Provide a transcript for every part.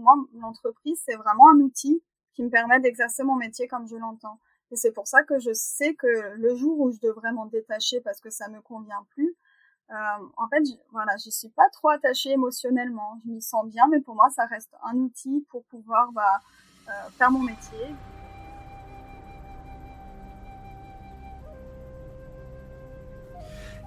Moi, l'entreprise, c'est vraiment un outil qui me permet d'exercer mon métier comme je l'entends. Et c'est pour ça que je sais que le jour où je devrais m'en détacher parce que ça me convient plus, euh, en fait, je, voilà, je suis pas trop attachée émotionnellement. Je m'y sens bien, mais pour moi, ça reste un outil pour pouvoir bah, euh, faire mon métier.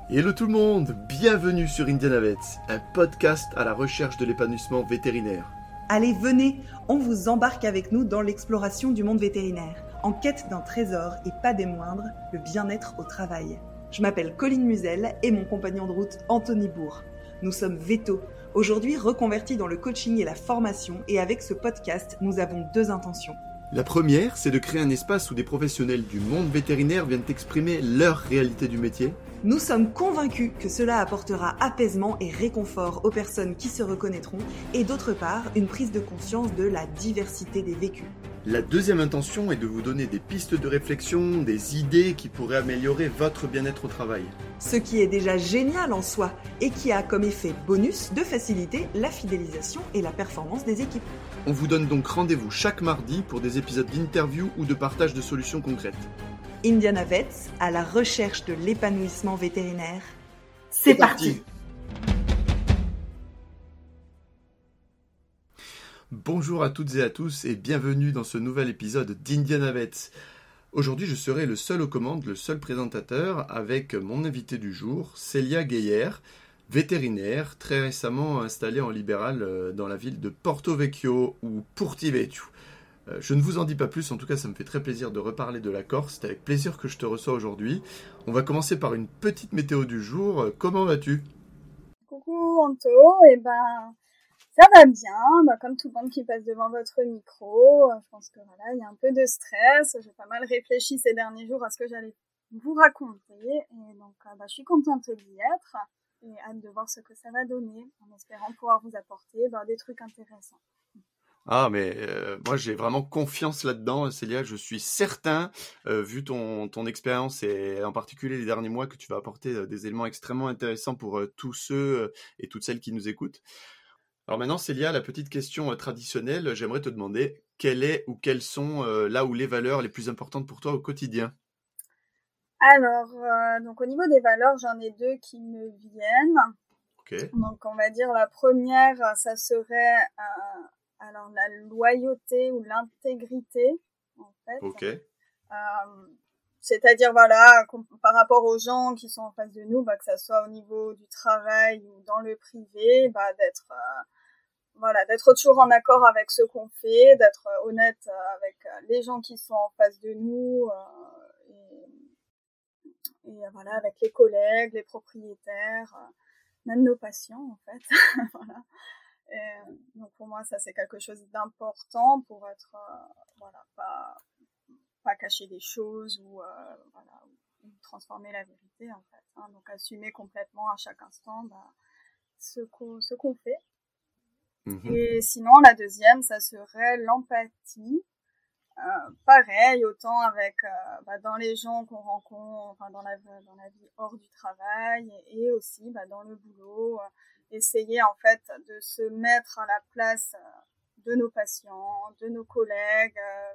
Hello tout le monde, bienvenue sur Indianavet, un podcast à la recherche de l'épanouissement vétérinaire. Allez, venez, on vous embarque avec nous dans l'exploration du monde vétérinaire, en quête d'un trésor et pas des moindres, le bien-être au travail. Je m'appelle Colline Musel et mon compagnon de route Anthony Bourg. Nous sommes Veto, aujourd'hui reconvertis dans le coaching et la formation et avec ce podcast, nous avons deux intentions. La première, c'est de créer un espace où des professionnels du monde vétérinaire viennent exprimer leur réalité du métier. Nous sommes convaincus que cela apportera apaisement et réconfort aux personnes qui se reconnaîtront et d'autre part, une prise de conscience de la diversité des vécus. La deuxième intention est de vous donner des pistes de réflexion, des idées qui pourraient améliorer votre bien-être au travail. Ce qui est déjà génial en soi et qui a comme effet bonus de faciliter la fidélisation et la performance des équipes. On vous donne donc rendez-vous chaque mardi pour des épisodes d'interview ou de partage de solutions concrètes. Indiana Vets à la recherche de l'épanouissement vétérinaire. C'est parti. Bonjour à toutes et à tous et bienvenue dans ce nouvel épisode d'Indiana Vets. Aujourd'hui, je serai le seul aux commandes, le seul présentateur avec mon invité du jour, Célia Gaillère, vétérinaire, très récemment installée en libéral euh, dans la ville de Porto Vecchio ou Portivecchio. Euh, Je ne vous en dis pas plus, en tout cas ça me fait très plaisir de reparler de la Corse, c'est avec plaisir que je te reçois aujourd'hui. On va commencer par une petite météo du jour, Euh, comment vas-tu? Coucou Anto, et ben ça va bien, bah, comme tout le monde qui passe devant votre micro. euh, Je pense que il y a un peu de stress. J'ai pas mal réfléchi ces derniers jours à ce que j'allais vous raconter, et donc bah, je suis contente d'y être et hâte de voir ce que ça va donner, en espérant pouvoir vous apporter bah, des trucs intéressants. Ah mais euh, moi j'ai vraiment confiance là-dedans, Célia, je suis certain, euh, vu ton, ton expérience et en particulier les derniers mois, que tu vas apporter euh, des éléments extrêmement intéressants pour tous ceux et toutes celles qui nous écoutent. Alors maintenant, Célia, la petite question traditionnelle, j'aimerais te demander quelle est ou quelles sont là où les valeurs les plus importantes pour toi au quotidien? Alors, donc au niveau des valeurs, j'en ai deux qui me viennent. Donc on va dire la première, ça serait alors la loyauté ou l'intégrité en fait. Ok. Euh, C'est-à-dire voilà par rapport aux gens qui sont en face de nous, bah, que ça soit au niveau du travail ou dans le privé, bah, d'être euh, voilà d'être toujours en accord avec ce qu'on fait, d'être euh, honnête euh, avec les gens qui sont en face de nous euh, et, et voilà avec les collègues, les propriétaires, même nos patients en fait. voilà. Et, donc pour moi ça c'est quelque chose d'important pour être euh, voilà pas pas cacher des choses ou euh, voilà ou transformer la vérité en fait. hein. donc assumer complètement à chaque instant bah, ce qu'on ce qu'on fait. Mhm. Et sinon, la deuxième, ça serait l'empathie. Euh, pareil, autant avec euh, bah, dans les gens qu'on rencontre, enfin, dans la dans la vie hors du travail, et, et aussi bah, dans le boulot, euh, essayer en fait de se mettre à la place euh, de nos patients, de nos collègues, euh,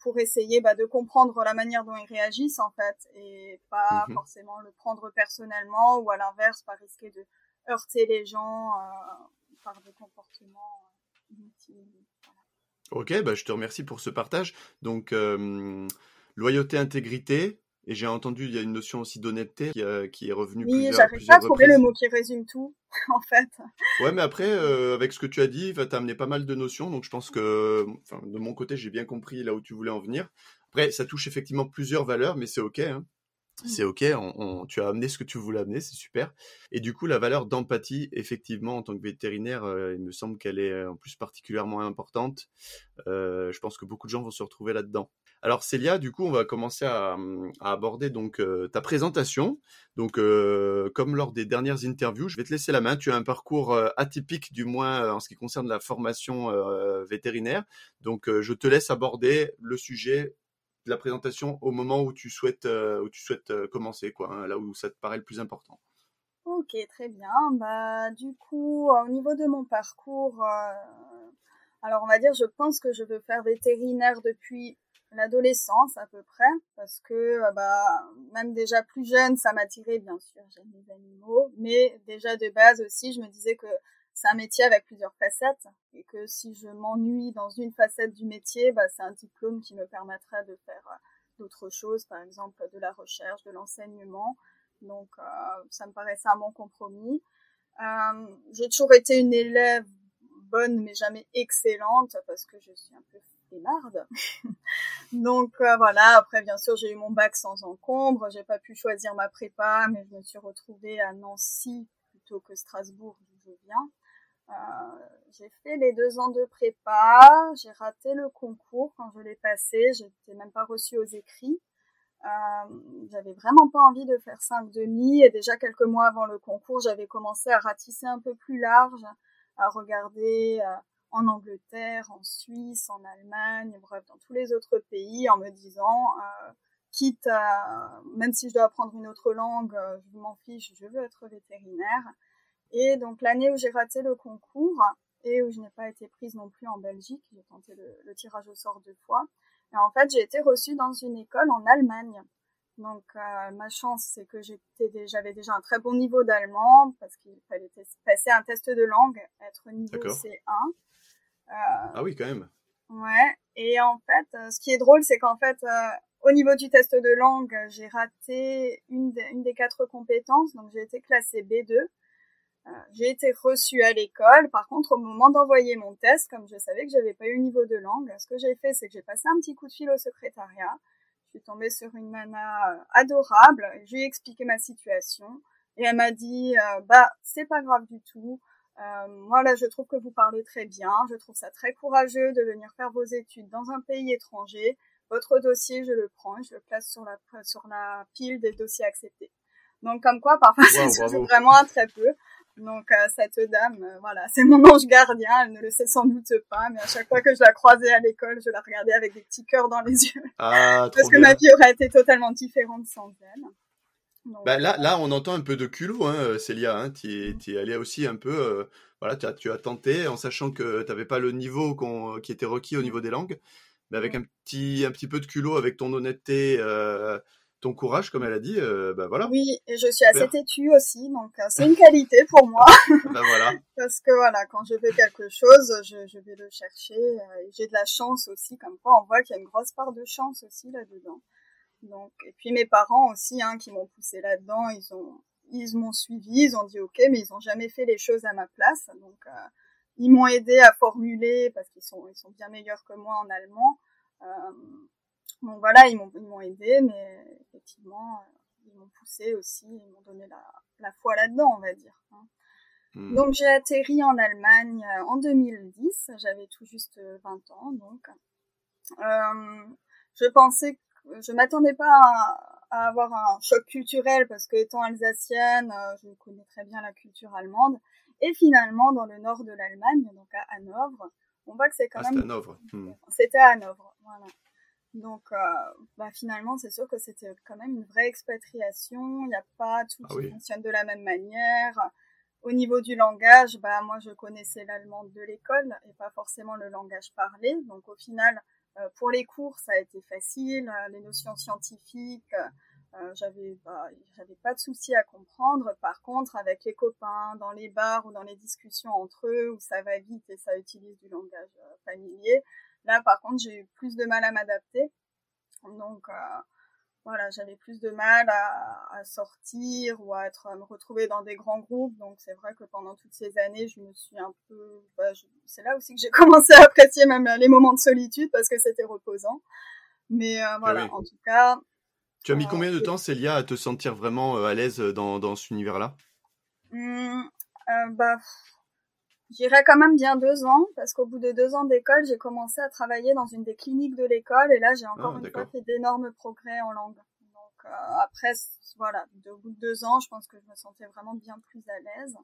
pour essayer bah, de comprendre la manière dont ils réagissent en fait, et pas Mhm. forcément le prendre personnellement, ou à l'inverse, pas risquer de heurter les gens euh, par des comportements inutiles. Voilà. Ok, bah, je te remercie pour ce partage. Donc, euh, loyauté, intégrité, et j'ai entendu, il y a une notion aussi d'honnêteté qui, euh, qui est revenue Oui, plusieurs, j'arrive pas à trouver le mot qui résume tout, en fait. Ouais, mais après, euh, avec ce que tu as dit, tu as amené pas mal de notions, donc je pense que, de mon côté, j'ai bien compris là où tu voulais en venir. Après, ça touche effectivement plusieurs valeurs, mais c'est ok. Hein. C'est ok, on, on- tu as amené ce que tu voulais amener, c'est super. Et du coup, la valeur d'empathie, effectivement, en tant que vétérinaire, euh, il me semble qu'elle est euh, en plus particulièrement importante. Euh, je pense que beaucoup de gens vont se retrouver là-dedans. Alors Célia, du coup, on va commencer à, à aborder donc euh, ta présentation. Donc, euh, comme lors des dernières interviews, je vais te laisser la main. Tu as un parcours atypique, du moins en ce qui concerne la formation vétérinaire. Donc, je te laisse aborder le sujet la présentation au moment où tu souhaites, euh, euh, commencer, quoi, hein, là où ça te paraît le plus important. Ok, très bien. Bah, du coup, euh, au niveau de mon parcours, Alors on va dire, je pense que je veux faire vétérinaire depuis l'adolescence à peu près, parce que bah même déjà plus jeune, ça m'attirait bien sûr, j'aime les animaux, mais déjà de base aussi, je me disais que c'est un métier avec plusieurs facettes et que si je m'ennuie dans une facette du métier, bah, c'est un diplôme qui me permettrait de faire euh, d'autres choses, par exemple de la recherche, de l'enseignement. Donc euh, ça me paraissait un bon compromis. Euh, j'ai toujours été une élève bonne mais jamais excellente parce que je suis un peu flémarde. Donc euh, voilà, après bien sûr j'ai eu mon bac sans encombre, j'ai pas pu choisir ma prépa mais je me suis retrouvée à Nancy plutôt que Strasbourg d'où je viens. Euh, j'ai fait les deux ans de prépa, j'ai raté le concours quand je l'ai passé, j'étais même pas reçue aux écrits. Euh, j'avais vraiment pas envie de faire cinq demi et déjà quelques mois avant le concours, j'avais commencé à ratisser un peu plus large, à regarder euh, en Angleterre, en Suisse, en Allemagne, bref, dans tous les autres pays, en me disant, quitte à, même si je dois apprendre une autre langue, je m'en fiche, je veux être vétérinaire. Et donc l'année où j'ai raté le concours et où je n'ai pas été prise non plus en Belgique, j'ai tenté le, le, tirage au sort deux fois. Et en fait, j'ai été reçue dans une école en Allemagne. Donc euh, ma chance, c'est que j'étais, j'avais déjà un très bon niveau d'allemand parce qu'il fallait passer un test de langue, être niveau C1. Euh, ah oui, quand même. Ouais. Et en fait, euh, ce qui est drôle, c'est qu'en fait, euh, au niveau du test de langue, j'ai raté une, de, une des quatre compétences, donc j'ai été classée B2. J'ai été reçue à l'école. Par contre, au moment d'envoyer mon test, comme je savais que j'avais pas eu niveau de langue, ce que j'ai fait, c'est que j'ai passé un petit coup de fil au secrétariat. Je suis tombée sur une nana euh, adorable. Je lui ai expliqué ma situation et elle m'a dit euh, bah c'est pas grave du tout. Euh, moi là, je trouve que vous parlez très bien. Je trouve ça très courageux de venir faire vos études dans un pays étranger. Votre dossier, je le prends, je le place sur la sur la pile des dossiers acceptés. Donc comme quoi, parfois wow, c'est vraiment un très peu. Donc euh, cette dame, euh, voilà, c'est mon ange gardien. Elle ne le sait sans doute pas, mais à chaque fois que je la croisais à l'école, je la regardais avec des petits cœurs dans les yeux, ah, parce que bien. ma vie aurait été totalement différente sans elle. Donc, bah, là, là, on entend un peu de culot, hein, Célia. Hein, tu es, allée aussi un peu, euh, voilà, tu as, tu as tenté en sachant que tu n'avais pas le niveau qu qui était requis au niveau des langues, mais avec un petit, un petit peu de culot, avec ton honnêteté. Euh, ton courage, comme elle a dit, euh, bah voilà. Oui, et je suis assez têtue aussi, donc euh, c'est une qualité pour moi. bah voilà. Parce que voilà, quand je veux quelque chose, je, je vais le chercher. Euh, j'ai de la chance aussi, comme quoi on voit qu'il y a une grosse part de chance aussi là-dedans. Donc, et puis mes parents aussi, hein, qui m'ont poussé là-dedans, ils ont, ils m'ont suivi, ils ont dit ok, mais ils ont jamais fait les choses à ma place. Donc, euh, ils m'ont aidé à formuler parce qu'ils sont, ils sont bien meilleurs que moi en allemand. Donc voilà, ils m'ont ils m'ont aidé, mais effectivement, ils m'ont poussé aussi, ils m'ont donné la, la foi là-dedans, on va dire. Hein. Mmh. Donc j'ai atterri en Allemagne en 2010, j'avais tout juste 20 ans, donc euh, je pensais, je m'attendais pas à, à, avoir un choc culturel parce que étant alsacienne, je connais très bien la culture allemande. Et finalement, dans le nord de l'Allemagne, donc à Hanovre, on voit que c'est quand ah, même. C'était à Hanovre. Mmh. C'était à Hanovre, voilà. Donc, euh, bah, finalement, c'est sûr que c'était quand même une vraie expatriation. Il n'y a pas tout ah qui oui. fonctionne de la même manière. Au niveau du langage, bah, moi, je connaissais l'allemand de l'école et pas forcément le langage parlé. Donc, au final, euh, pour les cours, ça a été facile. Les notions scientifiques, euh, j'avais bah, j'avais pas de souci à comprendre. Par contre, avec les copains, dans les bars ou dans les discussions entre eux, où ça va vite et ça utilise du langage familier, Là, par contre, j'ai eu plus de mal à m'adapter. Donc, euh, voilà, j'avais plus de mal à, à, sortir ou à, être, à me retrouver dans des grands groupes. Donc, c'est vrai que pendant toutes ces années, je me suis un peu... Bah. C'est là aussi que j'ai commencé à apprécier même les moments de solitude parce que c'était reposant. Mais euh, voilà, oui. en tout cas... Tu as mis combien de temps, Célia, à te sentir vraiment à l'aise dans, dans cet univers-là? Mmh, euh, bah, J'irai quand même bien deux ans, parce qu'au bout de deux ans d'école, j'ai commencé à travailler dans une des cliniques de l'école, et là, j'ai encore ah, une fois fait d'énormes progrès en langue. Donc euh, après, voilà, au bout de deux ans, je pense que je me sentais vraiment bien plus à l'aise.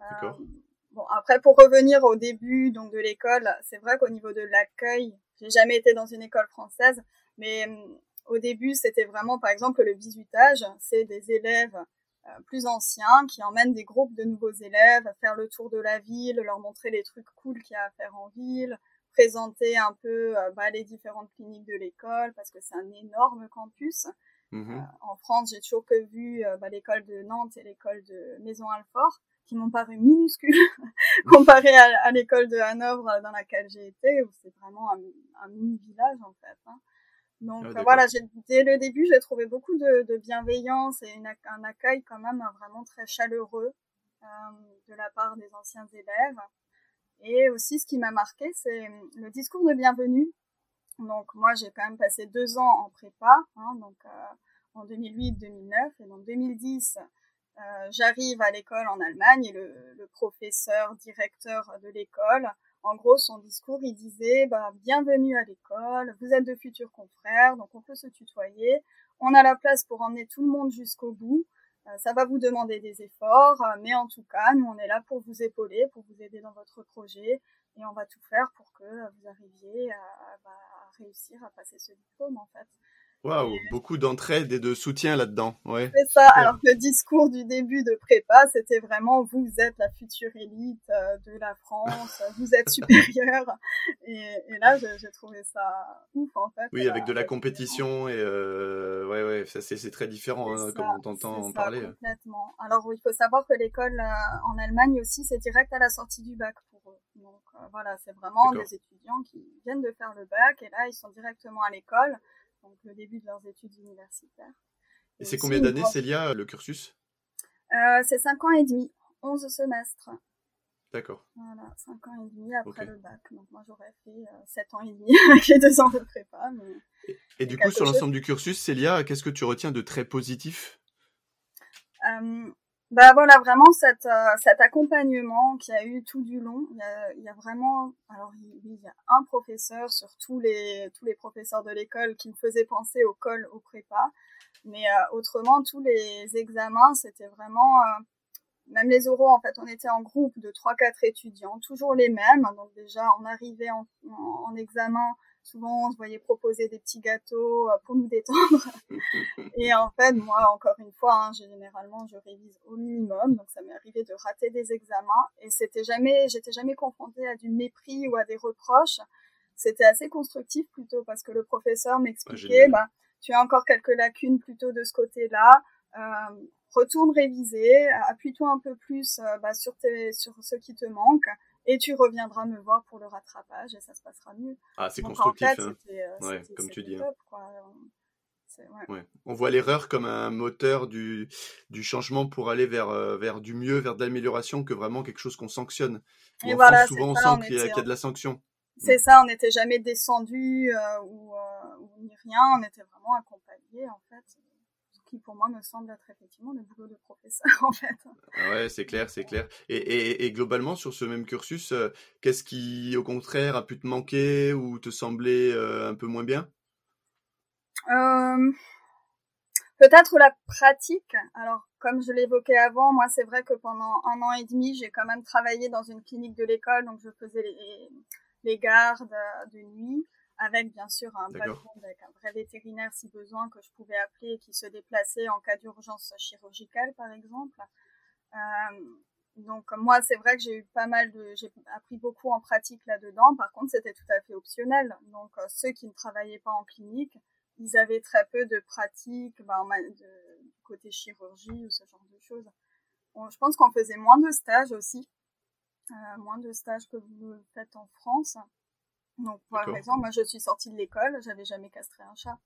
Euh, bon, après, pour revenir au début donc de l'école, c'est vrai qu'au niveau de l'accueil, j'ai jamais été dans une école française, mais au début, c'était vraiment, par exemple, le bisutage, c'est des élèves plus anciens qui emmènent des groupes de nouveaux élèves à faire le tour de la ville, leur montrer les trucs cool qu'il y a à faire en ville, présenter un peu bah, les différentes cliniques de l'école parce que c'est un énorme campus. Mmh en France, j'ai toujours que vu bah, l'école de Nantes et l'école de Maison-Alfort qui m'ont paru minuscules comparé à, l'école de Hanovre dans laquelle j'ai été, où c'est vraiment un, mini village en fait. Hein. Donc ah, voilà, dès le début, j'ai trouvé beaucoup de, bienveillance et un accueil quand même vraiment très chaleureux euh, de la part des anciens élèves. Et aussi, ce qui m'a marqué, c'est le discours de bienvenue. Donc moi, j'ai quand même passé deux ans en prépa, hein, donc euh, en 2008-2009, et en 2010, euh, j'arrive à l'école en Allemagne et le, professeur directeur de l'école, en gros, son discours, il disait bah, bienvenue à l'école, vous êtes de futurs confrères, donc on peut se tutoyer. On a la place pour emmener tout le monde jusqu'au bout. Euh, ça va vous demander des efforts, euh, mais en tout cas, nous on est là pour vous épauler, pour vous aider dans votre projet, et on va tout faire pour que vous arriviez à, bah, à réussir à passer ce diplôme en fait. Waouh, beaucoup d'entraide et de soutien là-dedans. Ouais. C'est ça. Alors que le discours du début de prépa, c'était vraiment vous êtes la future élite euh, de la France, vous êtes supérieur. Et, et là, j'ai trouvé ça ouf en fait. Oui, avec de la compétition et euh, ouais, ouais, ça c'est très différent hein, comme on t'entend en parler. Complètement. Alors il faut savoir que l'école euh, en Allemagne aussi, c'est direct à la sortie du bac pour eux. Donc euh, voilà, c'est vraiment des étudiants qui viennent de faire le bac et là ils sont directement à l'école donc le début de leurs études universitaires. Et, c'est combien d'années, Célia, le cursus? Euh, C'est 5 ans et demi, 11 semestres. D'accord. Voilà, 5 ans et demi après le bac. Donc moi j'aurais fait 7 euh, ans et demi avec les 2 ans de prépa. et, du coup, sur l'ensemble du cursus, Célia, qu'est-ce que tu retiens de très positif? Euh, bah voilà, vraiment cet, euh, accompagnement qu'il y a eu tout du long. Il y a, il y a vraiment, alors il, il, y a un professeur sur tous les tous les professeurs de l'école qui me faisait penser au col, au prépa. Mais euh, autrement, tous les examens, c'était vraiment, euh, même les oraux, en fait, on était en groupe de trois quatre étudiants, toujours les mêmes. Donc déjà, on arrivait en, en, en examen souvent on se voyait proposer des petits gâteaux euh, pour nous détendre. et en fait, moi, encore une fois, hein, généralement, je révise au minimum, donc ça m'est arrivé de rater des examens et c'était jamais, j'étais jamais confrontée à du mépris ou à des reproches. C'était assez constructif plutôt parce que le professeur m'expliquait, bah, tu as encore quelques lacunes plutôt de ce côté-là. Euh, retourne réviser, appuie-toi un peu plus euh, bah, sur, tes, sur ce qui te manque et tu reviendras me voir pour le rattrapage et ça se passera mieux. Ah, c'est constructif, hein. Euh, comme tu dis. Hein. On voit l'erreur comme un moteur du, du changement pour aller vers, euh, vers du mieux, vers de l'amélioration, que vraiment quelque chose qu'on sanctionne. Et voilà, souvent, on sent qu'il y, a de la sanction. C'est ça, on n'était jamais descendu euh, ou, ou, ni rien, on était vraiment accompagné en fait qui pour moi me semble être effectivement le boulot de professeur en fait. Ah ouais, c'est clair, c'est clair. Et, et, et, globalement sur ce même cursus, euh, qu'est-ce qui au contraire a pu te manquer ou te sembler euh, un peu moins bien? Euh, Peut-être la pratique. Alors comme je l'évoquais avant, moi c'est vrai que pendant un an et demi j'ai quand même travaillé dans une clinique de l'école, donc je faisais les, les gardes de nuit avec bien sûr un background avec un vrai vétérinaire si besoin que je pouvais appeler qui se déplaçait en cas d'urgence chirurgicale par exemple. Euh, donc moi c'est vrai que j'ai eu pas mal de j'ai appris beaucoup en pratique là-dedans. Par contre c'était tout à fait optionnel. Donc euh, ceux qui ne travaillaient pas en clinique, ils avaient très peu de pratique ben, de, côté chirurgie ou ce genre de choses. je pense qu'on faisait moins de stages aussi, euh, moins de stages que vous faites en France. Donc, par exemple, moi, je suis sortie de l'école, j'avais jamais castré un chat.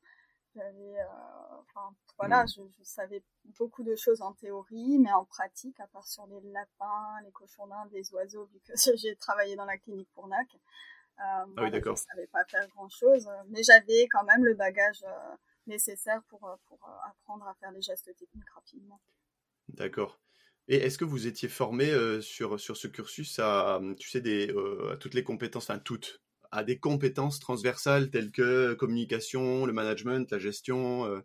J'avais, euh, enfin, voilà, hmm. je, je, savais beaucoup de choses en théorie, mais en pratique, à part sur les lapins, les cochons d'Inde, les oiseaux, vu que j'ai travaillé dans la clinique pour NAC, euh, ah oui, d'accord. je savais pas faire grand chose, mais j'avais quand même le bagage euh, nécessaire pour, euh, pour apprendre à faire les gestes techniques rapidement. D'accord. Et est-ce que vous étiez formé euh, sur, sur ce cursus à, tu sais, des, à toutes les compétences, enfin toutes, à des compétences transversales telles que communication, le management, la gestion euh.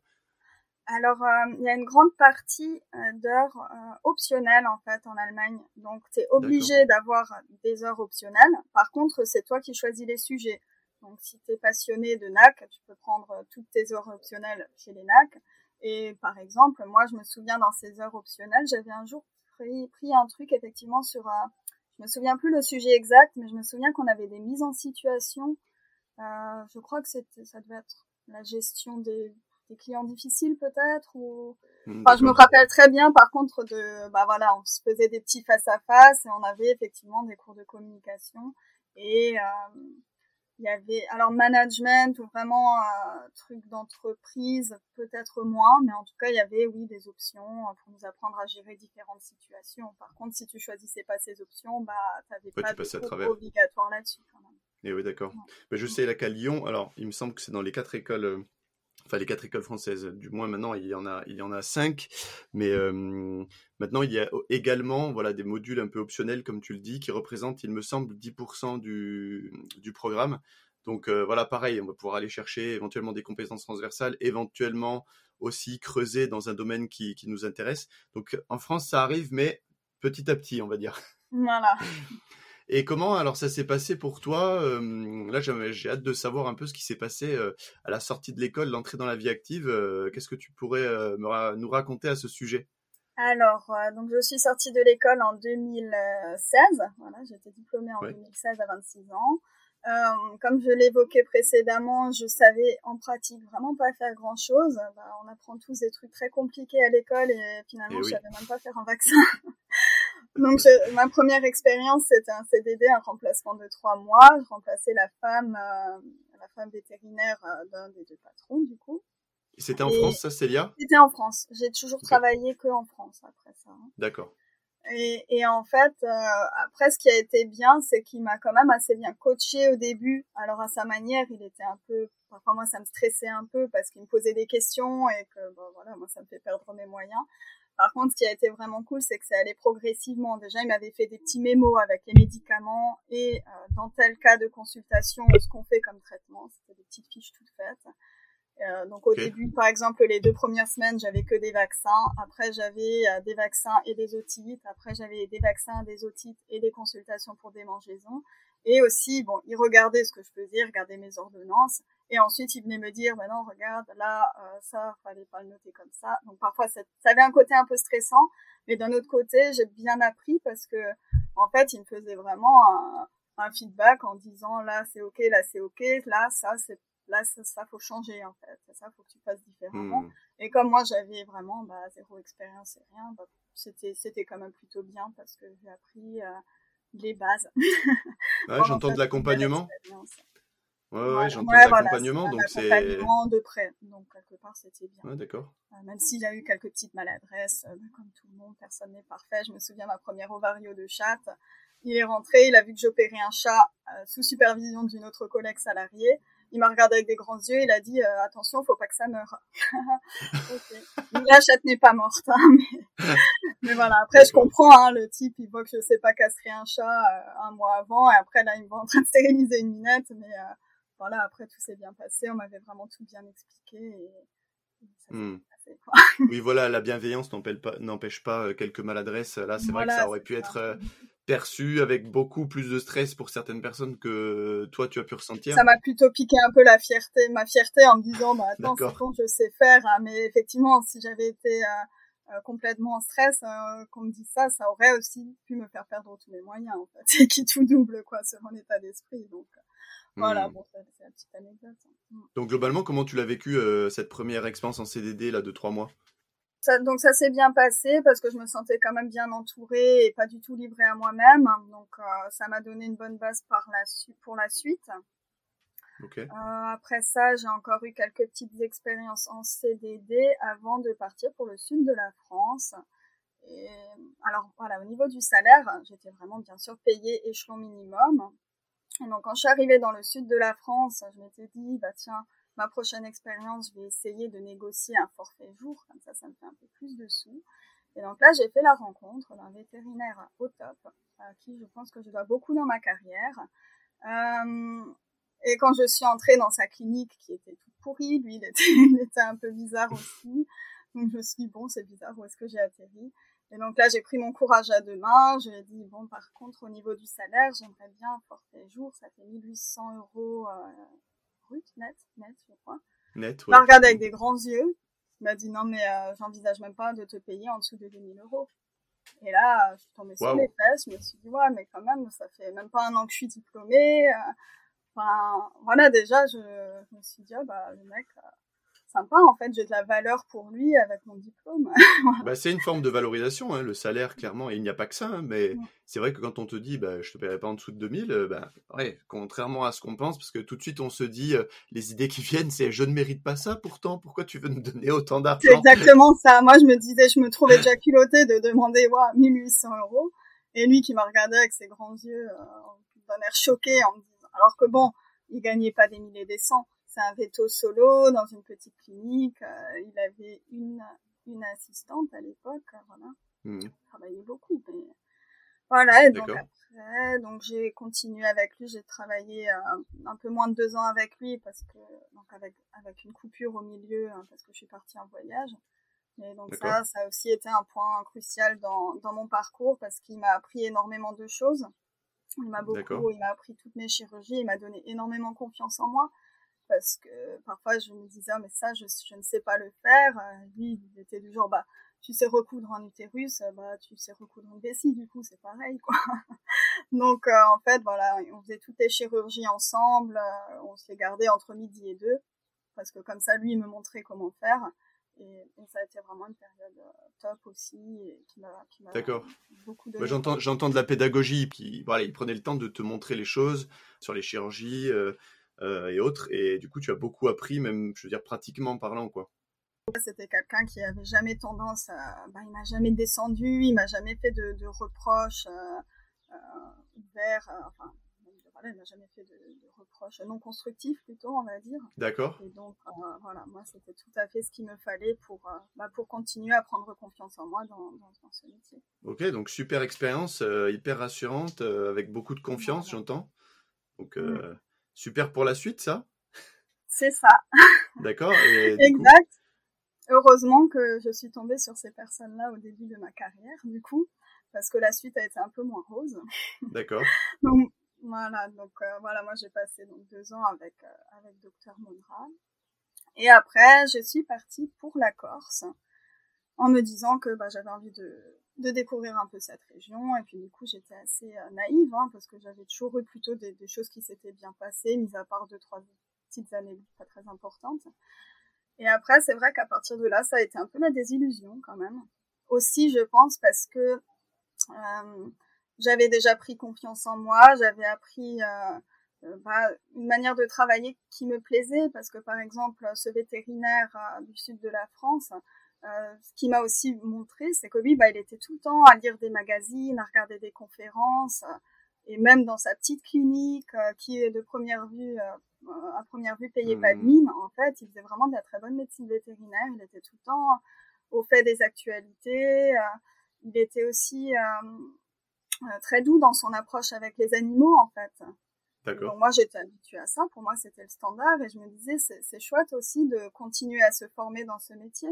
Alors, euh, il y a une grande partie euh, d'heures optionnelles en fait en Allemagne. Donc, tu es obligé d'avoir des heures optionnelles. Par contre, c'est toi qui choisis les sujets. Donc, si tu es passionné de NAC, tu peux prendre toutes tes heures optionnelles chez les NAC. Et par exemple, moi, je me souviens dans ces heures optionnelles, j'avais un jour pris, pris un truc effectivement sur, euh, je me souviens plus le sujet exact, mais je me souviens qu'on avait des mises en situation. Euh, je crois que c'était, ça devait être la gestion des, des clients difficiles peut-être ou hmm, enfin je me rappelle très bien par contre de bah voilà on se faisait des petits face à face et on avait effectivement des cours de communication et euh, il y avait alors management ou vraiment un euh, truc d'entreprise peut-être moins mais en tout cas il y avait oui des options pour nous apprendre à gérer différentes situations. Par contre si tu choisissais pas ces options bah t'avais pas de cours obligatoire là-dessus quand même. Et eh oui d'accord. Mais je sais là qu'à Lyon alors il me semble que c'est dans les quatre écoles euh, enfin les quatre écoles françaises. Du moins maintenant il y en a il y en a cinq, mais euh, maintenant il y a également voilà des modules un peu optionnels comme tu le dis qui représentent il me semble 10% du du programme. Donc euh, voilà pareil on va pouvoir aller chercher éventuellement des compétences transversales, éventuellement aussi creuser dans un domaine qui qui nous intéresse. Donc en France ça arrive mais petit à petit on va dire. Voilà. Et comment alors ça s'est passé pour toi Là, j'ai hâte de savoir un peu ce qui s'est passé à la sortie de l'école, l'entrée dans la vie active. Qu'est-ce que tu pourrais nous raconter à ce sujet? Alors, donc je suis sortie de l'école en 2016. Voilà, été diplômée en 2016 à 26 ans. Euh, comme je l'évoquais précédemment, je savais en pratique vraiment pas faire grand chose. Bah, on apprend tous des trucs très compliqués à l'école et finalement eh je savais même pas faire un vaccin. Donc ma première expérience, c'était un CDD, un remplacement de trois mois. Je remplaçais la femme, euh, la femme vétérinaire euh, d'un des deux patrons, du coup. C'était en France, ça, Célia? C'était en France. J'ai toujours travaillé que en France après ça. Hein. D'accord. Et, et, en fait, euh, après, ce qui a été bien, c'est qu'il m'a quand même assez bien coaché au début. Alors à sa manière, il était un peu, parfois moi ça me stressait un peu parce qu'il me posait des questions et que, bon, voilà, moi ça me fait perdre mes moyens. Par contre, ce qui a été vraiment cool, c'est que ça allait progressivement. Déjà, il m'avait fait des petits mémos avec les médicaments et euh, dans tel cas de consultation, ce qu'on fait comme traitement. C'était des petites fiches toutes faites. Euh, donc au début, par exemple, les deux premières semaines, j'avais que des vaccins. Après, j'avais euh, des vaccins et des otites. Après, j'avais des vaccins, des otites et des consultations pour des mangeaisons. Et aussi, bon, il regardait ce que je faisais, regardait mes ordonnances. Et ensuite, il venait me dire, ben non, regarde, là, euh, ça, fallait pas le noter comme ça. Donc parfois, ça, ça avait un côté un peu stressant. Mais d'un autre côté, j'ai bien appris parce que, en fait, il me faisait vraiment un, un feedback en disant, là, c'est ok, là, c'est ok, là, ça, c'est là ça, ça, faut changer en fait ça faut que tu fasses différemment hmm. et comme moi j'avais vraiment bah, zéro expérience et rien bah, c'était c'était quand même plutôt bien parce que j'ai appris euh, les bases. Ouais, j'entends de l'accompagnement. Ouais, ouais, j'entends de l'accompagnement, donc c'est. de près, donc quelque part c'était bien. Ouais, d'accord. Euh, même s'il y a eu quelques petites maladresses, euh, comme tout le monde, personne n'est parfait. Je me souviens ma première ovario de chatte. Il est rentré, il a vu que j'opérais un chat euh, sous supervision d'une autre collègue salariée. Il m'a regardé avec des grands yeux, il a dit attention, faut pas que ça meure. okay. La chatte n'est pas morte, hein, mais... mais... voilà. Après, je comprends, hein, le type, il voit que je sais pas castrer un chat euh, un mois avant, et après là, il me voit en train de stériliser une minette, mais euh, voilà. Après, tout s'est bien passé, on m'avait vraiment tout bien expliqué. Et... Hmm. oui, voilà, la bienveillance n'empêche pas, pas quelques maladresses. Là, c'est vrai que ça aurait pu être perçu avec beaucoup plus de stress pour certaines personnes que toi tu as pu ressentir Ça m'a plutôt piqué un peu la fierté, ma fierté en me disant bah attends c'est bon je sais faire hein. mais effectivement si j'avais été euh, euh, complètement en stress euh, qu'on me dise ça ça aurait aussi pu me faire perdre tous mes moyens en fait et qui tout double quoi sur mon état d'esprit donc voilà hmm. bon c'est la petite anecdote. Hein. Hmm. Donc globalement comment tu l'as vécu cette première expérience en CDD là de trois mois? Donc ça s'est bien passé parce que je me sentais quand même bien entourée et pas du tout livrée à moi-même. Donc euh, ça m'a donné une bonne base par la pour la suite. Euh, après ça, j'ai encore eu quelques petites expériences en CDD avant de partir pour le sud de la France. Alors voilà, au niveau du salaire, j'étais vraiment bien sûr payée échelon minimum. Donc quand je suis arrivée dans le sud de la France, je m'étais dit bah tiens, ma prochaine expérience, je vais essayer de négocier un forfait jour, comme ça, ça me fait un peu plus de sous. Et donc là, j'ai fait la rencontre d'un vétérinaire au top, à qui je pense que je dois beaucoup dans ma carrière. Euh, et quand je suis entrée dans sa clinique, qui était toute pourrie, lui, il était, il était un peu bizarre aussi. Donc je me suis dit, bon, c'est bizarre, où est-ce que j'ai atterri? Et donc là, j'ai pris mon courage à deux mains. Je lui ai dit, bon, par contre, au niveau du salaire, j'aimerais bien un forfait jour. Ça fait 1800 euros euh, net, net, je crois. Net, ouais. m'a regardé avec des grands yeux. Il m'a dit non mais j'envisage même pas de te payer en dessous de 2000 euros. Et là, je suis tombée sur les fesses, je me suis dit ouais mais quand même ça fait même pas un an que je suis diplômée. Enfin voilà déjà je, je me suis dit bah le mec sympa en fait j'ai de la valeur pour lui avec mon diplôme. Bah, c'est une forme de valorisation hein, le salaire clairement et il n'y a pas que ça hein, mais c'est vrai que quand on te dit bah je te paierai pas en dessous de 2000 euh, bah ouais contrairement à ce qu'on pense parce que tout de suite on se dit euh, les idées qui viennent c'est je ne mérite pas ça pourtant pourquoi tu veux nous donner autant d'argent? C'est exactement ça. Moi je me disais je me trouvais déjà culottée de demander ouais, 1800 euros et lui qui m'a regardé avec ses grands yeux euh, d'un air choqué en me disant alors que bon il gagnait pas des milliers des cents c'est un veto solo dans une petite clinique. Euh, il avait une, une assistante à l'époque, voilà. Mmh. Il travaillait beaucoup, mais voilà. Et donc après, donc j'ai continué avec lui. J'ai travaillé euh, un peu moins de deux ans avec lui parce que donc avec avec une coupure au milieu hein, parce que je suis partie en voyage. Mais donc ça, ça a aussi été un point crucial dans dans mon parcours parce qu'il m'a appris énormément de choses. Il m'a beaucoup, il m'a appris toutes mes chirurgies, il m'a donné énormément confiance en moi parce que parfois je me disais ah, mais ça je, je, ne sais pas le faire. Euh, lui il était du genre bah tu sais recoudre un utérus euh, bah tu sais recoudre une vessie du coup c'est pareil quoi. Donc euh, en fait voilà on faisait toutes les chirurgies ensemble on se les gardait entre midi et deux parce que comme ça lui il me montrait comment faire et, ça a été vraiment une période top aussi et qui m'a D'accord. beaucoup donné. j'entends j'entends de la pédagogie voilà il prenait le temps de te montrer les choses sur les chirurgies euh, et autres. Et du coup, tu as beaucoup appris, même, je veux dire, pratiquement parlant, quoi. C'était quelqu'un qui avait jamais tendance à, bah, il m'a jamais descendu, il m'a jamais fait de, de reproches euh, euh, euh, enfin, voilà, il m'a jamais fait de, de, reproches non constructifs plutôt, on va dire. D'accord. Et donc euh, voilà, moi c'était tout à fait ce qu'il me fallait pour euh, bah, pour continuer à prendre confiance en moi dans, dans, dans ce métier. Ok, donc super expérience, hyper rassurante, avec beaucoup de confiance, j'entends. Donc mm. Super pour la suite, ça? C'est ça. D'accord. Exact. Heureusement que je suis tombée sur ces personnes-là au début de ma carrière, du coup, parce que la suite a été un peu moins rose. D'accord. donc voilà, donc euh, voilà, moi j'ai passé donc deux ans avec euh, avec Docteur Monra, et après je suis partie pour la Corse en me disant que bah, j'avais envie de de découvrir un peu cette région. Et puis du coup, j'étais assez euh, naïve, hein, parce que j'avais toujours eu plutôt des, choses qui s'étaient bien passées, mis à part deux, trois petites années pas très importantes. Et après, c'est vrai qu'à partir de là, ça a été un peu la désillusion quand même. Aussi, je pense, parce que euh, j'avais déjà pris confiance en moi, j'avais appris euh, euh bah, une manière de travailler qui me plaisait, parce que par exemple, ce vétérinaire du sud de la France, euh, ce qui m'a aussi montré, c'est que lui, bah, il était tout le temps à lire des magazines, à regarder des conférences, euh, et même dans sa petite clinique, euh, qui est de première vue, à première vue payée pas de mmh. mine, en fait, il faisait vraiment de la très bonne médecine vétérinaire. Il était tout le temps au fait des actualités. il était aussi très doux dans son approche avec les animaux, en fait. D'accord. moi, j'étais habituée à ça. Pour moi, c'était le standard, et je me disais, c'est chouette aussi de continuer à se former dans ce métier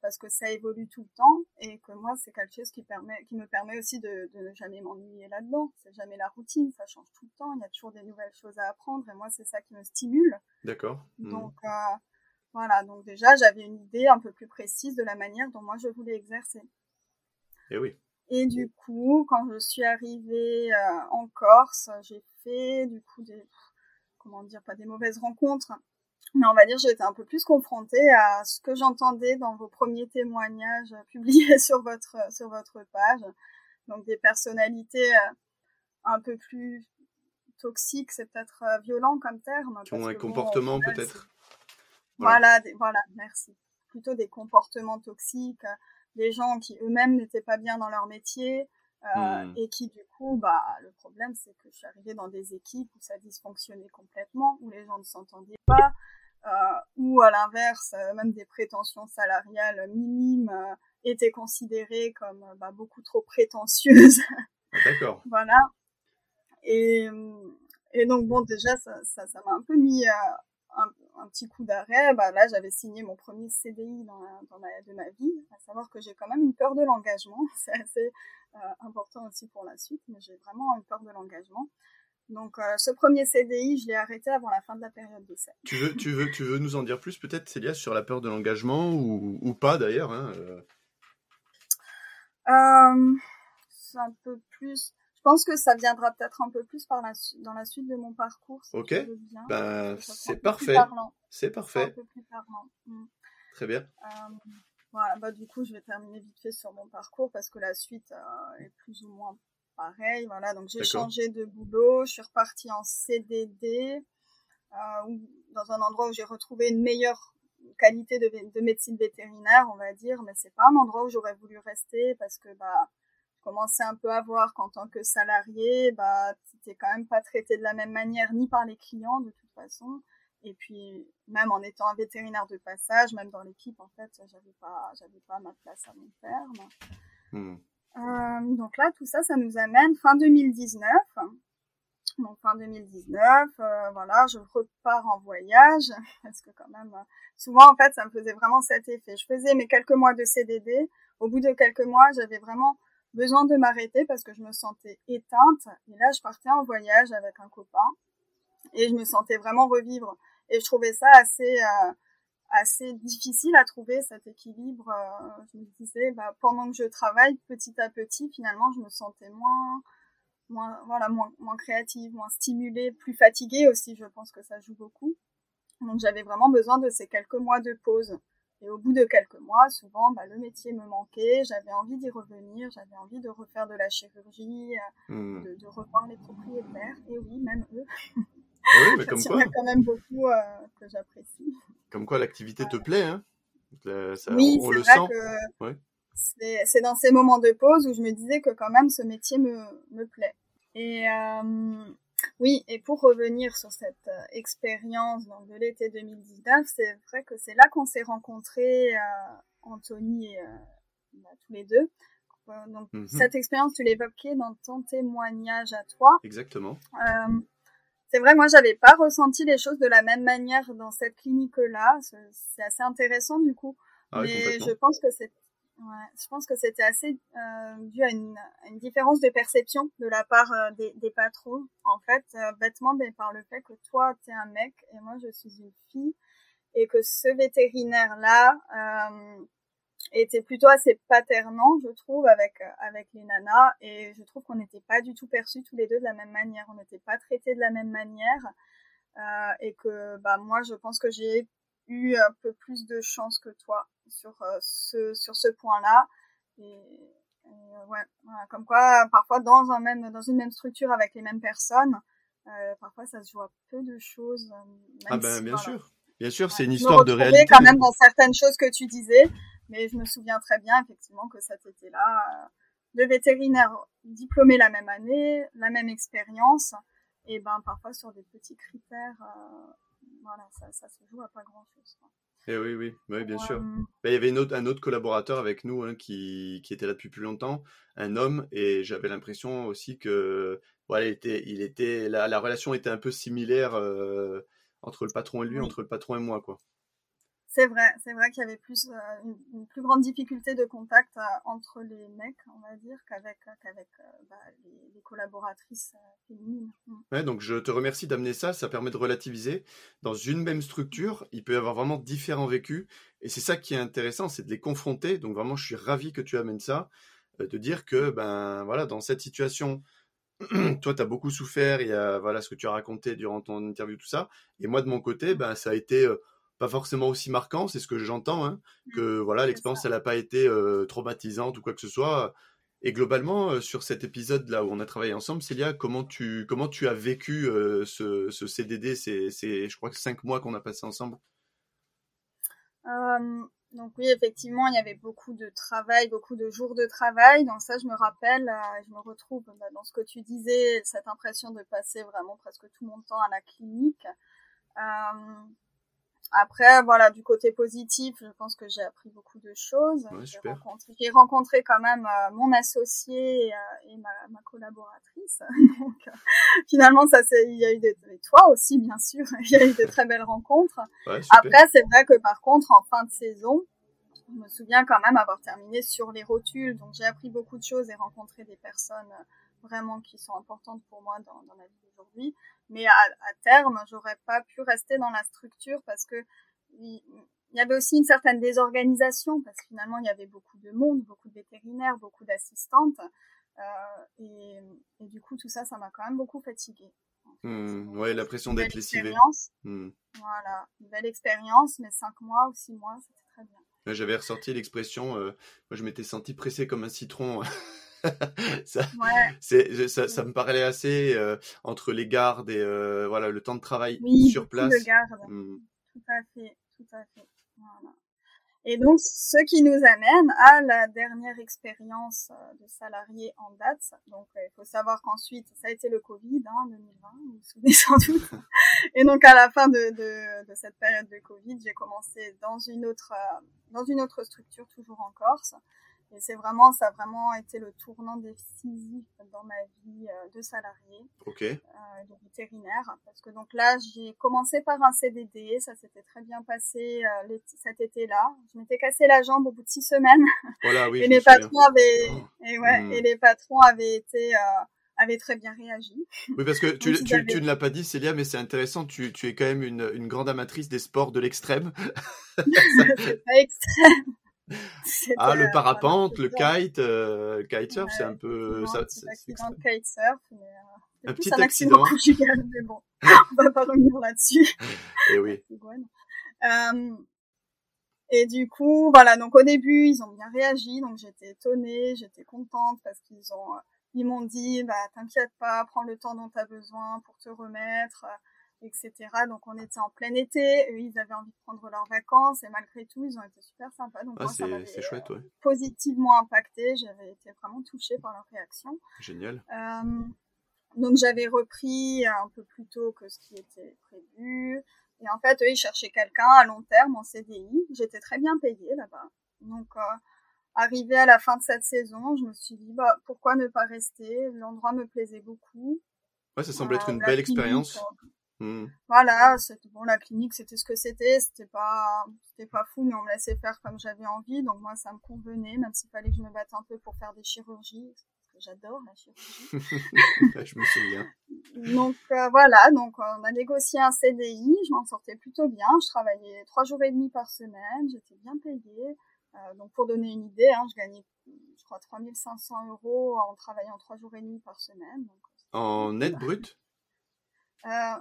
parce que ça évolue tout le temps et que moi c'est quelque chose qui permet qui me permet aussi de, de ne jamais m'ennuyer là-dedans. C'est jamais la routine. Ça change tout le temps. Il y a toujours des nouvelles choses à apprendre et moi c'est ça qui me stimule. D'accord. Mmh. donc euh, voilà. Donc déjà j'avais une idée un peu plus précise de la manière dont moi je voulais exercer. Et eh oui et du coup quand je suis arrivée euh, en Corse j'ai fait du coup des comment dire pas des mauvaises rencontres mais on va dire j'ai été un peu plus confrontée à ce que j'entendais dans vos premiers témoignages publiés sur votre sur votre page. Donc des personnalités euh, un peu plus toxiques, c'est peut-être euh, violent comme terme. Qui ont un comportement peut-être. Voilà, voilà, merci. Plutôt des comportements toxiques, des gens qui eux-mêmes n'étaient pas bien dans leur métier, euh, hmm. et qui du coup, bah, le problème c'est que je suis arrivée dans des équipes où ça dysfonctionnait complètement, où les gens ne s'entendaient pas, euh, ou à l'inverse, euh, même des prétentions salariales minimes euh, étaient considérées comme bah, beaucoup trop prétentieuses. Ah, d'accord. voilà. Et, et donc bon, déjà, ça, ça, ça m'a un peu mis un, un, petit coup d'arrêt. Bah, là, j'avais signé mon premier CDI dans, dans ma, de ma vie, à savoir que j'ai quand même une peur de l'engagement. C'est assez important aussi pour la suite, mais j'ai vraiment une peur de l'engagement. Donc ce premier CDI, je l'ai arrêté avant la fin de la période d'essai. Tu veux, tu veux, tu veux nous en dire plus peut-être, Célia, sur la peur de l'engagement ou, ou, pas d'ailleurs hein, C'est un peu plus. Je pense que ça viendra peut-être un peu plus par la dans la suite de mon parcours. ok. Ben, c'est parfait. C'est parfait. Un peu plus parlant. Mm. Très bien. voilà, bah, du coup, je vais terminer vite fait sur mon parcours parce que la suite est plus ou moins pareil, voilà. Donc j'ai changé de boulot, je suis repartie en CDD, euh, dans un endroit où j'ai retrouvé une meilleure qualité de, médecine vétérinaire, on va dire, mais c'est pas un endroit où j'aurais voulu rester parce que bah commençais un peu à voir qu'en tant que salarié, bah t'étais quand même pas traité de la même manière ni par les clients de toute façon. Et puis même en étant un vétérinaire de passage, même dans l'équipe en fait, j'avais pas j'avais pas ma place à mon terme. Hmm. Euh, donc là, tout ça, ça nous amène fin 2019. Donc fin 2019, euh, voilà, je repars en voyage parce que quand même, souvent en fait, ça me faisait vraiment cet effet. Je faisais mes quelques mois de CDD. Au bout de quelques mois, j'avais vraiment besoin de m'arrêter parce que je me sentais éteinte. Et là, je partais en voyage avec un copain et je me sentais vraiment revivre. Et je trouvais ça assez euh, assez difficile à trouver cet équilibre. Euh, je me disais, bah, pendant que je travaille, petit à petit, finalement, je me sentais moins, moins, voilà, moins, moins créative, moins stimulée, plus fatiguée aussi. Je pense que ça joue beaucoup. Donc, j'avais vraiment besoin de ces quelques mois de pause. Et au bout de quelques mois, souvent, bah, le métier me manquait, j'avais envie d'y revenir, j'avais envie de refaire de la chirurgie, euh, hmm. de, de, revoir les propriétaires, et oui, même eux. Ah oui, mais comme quoi. quand même beaucoup euh, que j'apprécie. Comme quoi l'activité te plaît, hein ça, Oui, c'est vrai sent. que c'est dans ces moments de pause où je me disais que quand même ce métier me, me plaît. Et euh, oui, et pour revenir sur cette euh, expérience de l'été 2019, c'est vrai que c'est là qu'on s'est rencontrés, euh, Anthony et bah, tous les deux. Donc mhm. cette expérience, tu l'évoquais dans ton témoignage à toi. Exactement. C'est vrai, moi, j'avais pas ressenti les choses de la même manière dans cette clinique-là. C'est assez intéressant du coup. Ah Mais je pense que c'est, ouais, je pense que c'était assez euh, dû à une, une, différence de perception de la part euh, des, des, patrons. En fait, euh, bêtement, mais par le fait que toi, tu es un mec et moi, je suis une fille, et que ce vétérinaire-là euh, était plutôt assez paternant, je trouve, avec avec les nanas. Et je trouve qu'on n'était pas du tout perçus tous les deux de la même manière. On n'était pas traités de la même manière. Euh, et que bah moi, je pense que j'ai eu un peu plus de chance que toi sur euh, ce sur ce point-là. Et, ouais, comme quoi, parfois dans un même dans une même structure avec les mêmes personnes, euh, parfois ça se joue à peu de choses. ah ben bien sûr. Bien sûr, c'est une histoire de réalité. quand même dans certaines choses que tu disais, mais je me souviens très bien, effectivement, que cet été-là, le vétérinaire diplômé la même année, la même expérience, et ben parfois sur des petits critères, euh, voilà, ça, ça, se joue à pas grand-chose. Eh oui, oui, oui, bien sûr. Euh, ben, il y avait une autre, un autre collaborateur avec nous hein, qui, qui, était là depuis plus longtemps, un homme, et j'avais l'impression aussi que voilà, il était, il était, la, la relation était un peu similaire euh, entre le patron et lui, entre le patron et moi, quoi. C'est vrai, c'est vrai qu'il y avait plus euh, une, plus grande difficulté de contact euh, entre les mecs, on va dire, qu'avec qu'avec euh, bah, les, collaboratrices féminines. Mm. Ouais, donc je te remercie d'amener ça. Ça permet de relativiser. Dans une même structure, il peut y avoir vraiment différents vécus, et c'est ça qui est intéressant, c'est de les confronter. Donc vraiment, je suis ravi que tu amènes ça, de dire que ben voilà, dans cette situation. toi, tu as beaucoup souffert, il y a voilà ce que tu as raconté durant ton interview, tout ça. Et moi, de mon côté, ben, ça a été pas forcément aussi marquant, c'est ce que j'entends, hein, mmh. que voilà l'expérience elle n'a pas été euh, traumatisante ou quoi que ce soit. Et globalement, euh, sur cet épisode là où on a travaillé ensemble, Célia, comment tu comment tu as vécu euh, ce, ce, CDD C'est je crois que cinq mois qu'on a passé ensemble? donc oui, effectivement, il y avait beaucoup de travail, beaucoup de jours de travail. Donc ça, je me rappelle, je me retrouve bah, dans ce que tu disais, cette impression de passer vraiment presque tout mon temps à la clinique. Après, voilà, du côté positif, je pense que j'ai appris beaucoup de choses. j'ai, rencontré, quand même euh, mon associé et, euh, ma, ma, collaboratrice. Donc, euh, finalement, ça c'est, il y a eu des, toi aussi, bien sûr, il y a eu de très belles rencontres. Après, c'est vrai que par contre, en fin de saison, je me souviens quand même avoir terminé sur les rotules. Donc, j'ai appris beaucoup de choses et rencontré des personnes vraiment qui sont importantes pour moi dans, dans la vie d'aujourd'hui. Mais à, à terme, j'aurais pas pu rester dans la structure parce que il, y avait aussi une certaine désorganisation parce que finalement il y avait beaucoup de monde, beaucoup de vétérinaires, beaucoup d'assistantes. Euh, et, et, du coup, tout ça, ça m'a quand même beaucoup fatiguée. Mmh, ouais, la pression d'être lessivé. Mmh. Voilà, une belle expérience, mais cinq mois ou six mois, c'était très bien. J'avais ressorti l'expression, euh, moi je m'étais senti pressé comme un citron. ça, ouais. ça, ça, me parlait assez euh, entre les gardes et euh, voilà le temps de travail oui, sur place. De garde. Mmh. Tout à fait, tout à fait. Voilà. Et donc, ce qui nous amène à la dernière expérience euh, de salarié en date. Donc, il faut savoir qu'ensuite, ça a été le Covid, hein, 2020, vous vous souvenez sans doute. Et donc, à la fin de, de, de cette période de Covid, j'ai commencé dans une autre, dans une autre structure, toujours en Corse. Et c'est vraiment, ça a vraiment été le tournant décisif dans ma vie euh, de salarié, Ok. euh, de vétérinaire. Parce que donc là, j'ai commencé par un CDD, ça s'était très bien passé euh, cet été-là. Je m'étais cassé la jambe au bout de six semaines. Voilà, oui. et les patrons avaient, Oh. et ouais, Hmm. et les patrons avaient été, euh, avaient très bien réagi. Oui, parce que tu, tu, avaient- tu ne l'as pas dit, Célia, mais c'est intéressant. Tu, tu es quand même une, une grande amatrice des sports de l'extrême. c'est pas extrême. Ah, le euh, parapente, le kite, euh, le kitesurf, Ouais, c'est un peu. Ça, un petit accident de kitesurf, mais euh, Un plus petit un accident conjugal, mais bon, on va pas revenir là-dessus. Eh oui. Euh, et du coup, voilà, donc au début, ils ont bien réagi, donc j'étais étonnée, j'étais contente parce qu'ils ont, euh, ils m'ont dit, bah t'inquiète pas, prends le temps dont tu as besoin pour te remettre, euh, etc. Donc on était en plein été, eux ils avaient envie de prendre leurs vacances et malgré tout, ils ont été super sympas. Donc Ah, moi, ça c'est m'avait chouette, ouais. positivement impacté, j'avais été vraiment touchée par leur réaction. Génial. Euh, donc j'avais repris un peu plus tôt que ce qui était prévu. Et en fait, eux, ils cherchaient quelqu'un à long terme en CDI. J'étais très bien payée là-bas. Donc, euh, arrivé à la fin de cette saison, je me suis dit, bah, pourquoi ne pas rester? L'endroit me plaisait beaucoup. Ouais, ça semble être Euh, une la belle clinique, expérience. euh, Hmm. voilà, c'était bon, la clinique, c'était ce que c'était. C'était pas, c'était pas fou, mais on me laissait faire comme j'avais envie. Donc moi, ça me convenait, même s'il fallait que je me batte un peu pour faire des chirurgies. Parce que j'adore la chirurgie. je me souviens. Donc euh, voilà, donc on a négocié un CDI, je m'en sortais plutôt bien, je travaillais trois jours et demi par semaine, j'étais bien payée. Euh, donc pour donner une idée, hein, je gagnais, je crois, 3500 euros en travaillant trois jours et demi par semaine. Donc, En net brut? euh,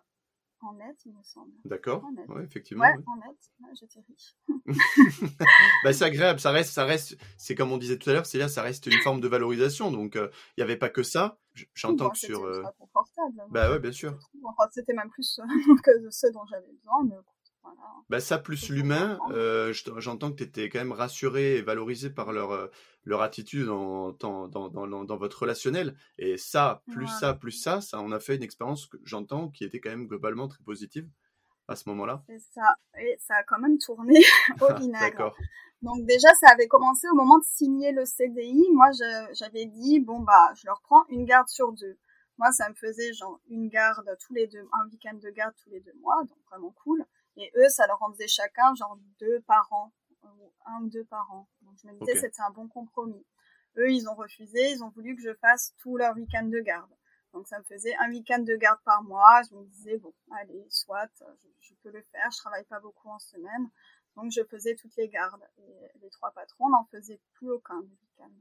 en net, il me semble. D'accord. Ouais, effectivement. Ouais, ouais. en net, j'étais riche. bah, c'est agréable, ça reste, ça reste, c'est comme on disait tout à l'heure, c'est là, ça reste une forme de valorisation. Donc, il n'y avait pas que ça. J'entends Bon, que sur. euh, confortable. Bah ouais, bien sûr. Enfin, c'était même plus que de ce dont j'avais besoin, mais voilà. Bah ça plus l'humain, euh, j'entends que tu étais quand même rassuré et valorisé par leur, euh, leur attitude dans, dans, dans, dans, dans votre relationnel. Et ça, plus ça, plus ça, ça, on a fait une expérience que j'entends qui était quand même globalement très positive à ce moment-là. C'est ça. Et ça a quand même tourné au vinaigre. Ah, D'accord. Donc déjà, ça avait commencé au moment de signer le CDI. Moi, j'avais dit, bon, bah, je leur prends une garde sur deux. Moi, ça me faisait genre une garde tous les deux, un week-end de garde tous les deux mois, donc vraiment cool. Et eux, ça leur en faisait chacun genre deux par an, ou un ou deux par an. Donc je me disais, Ok. c'était un bon compromis. Eux, ils ont refusé, ils ont voulu que je fasse tout leur week-end de garde. Donc ça me faisait un week-end de garde par mois. Je me disais, bon, allez, soit, je, je peux le faire, je travaille pas beaucoup en semaine. Donc je faisais toutes les gardes. Et les trois patrons n'en faisaient plus aucun du week-end.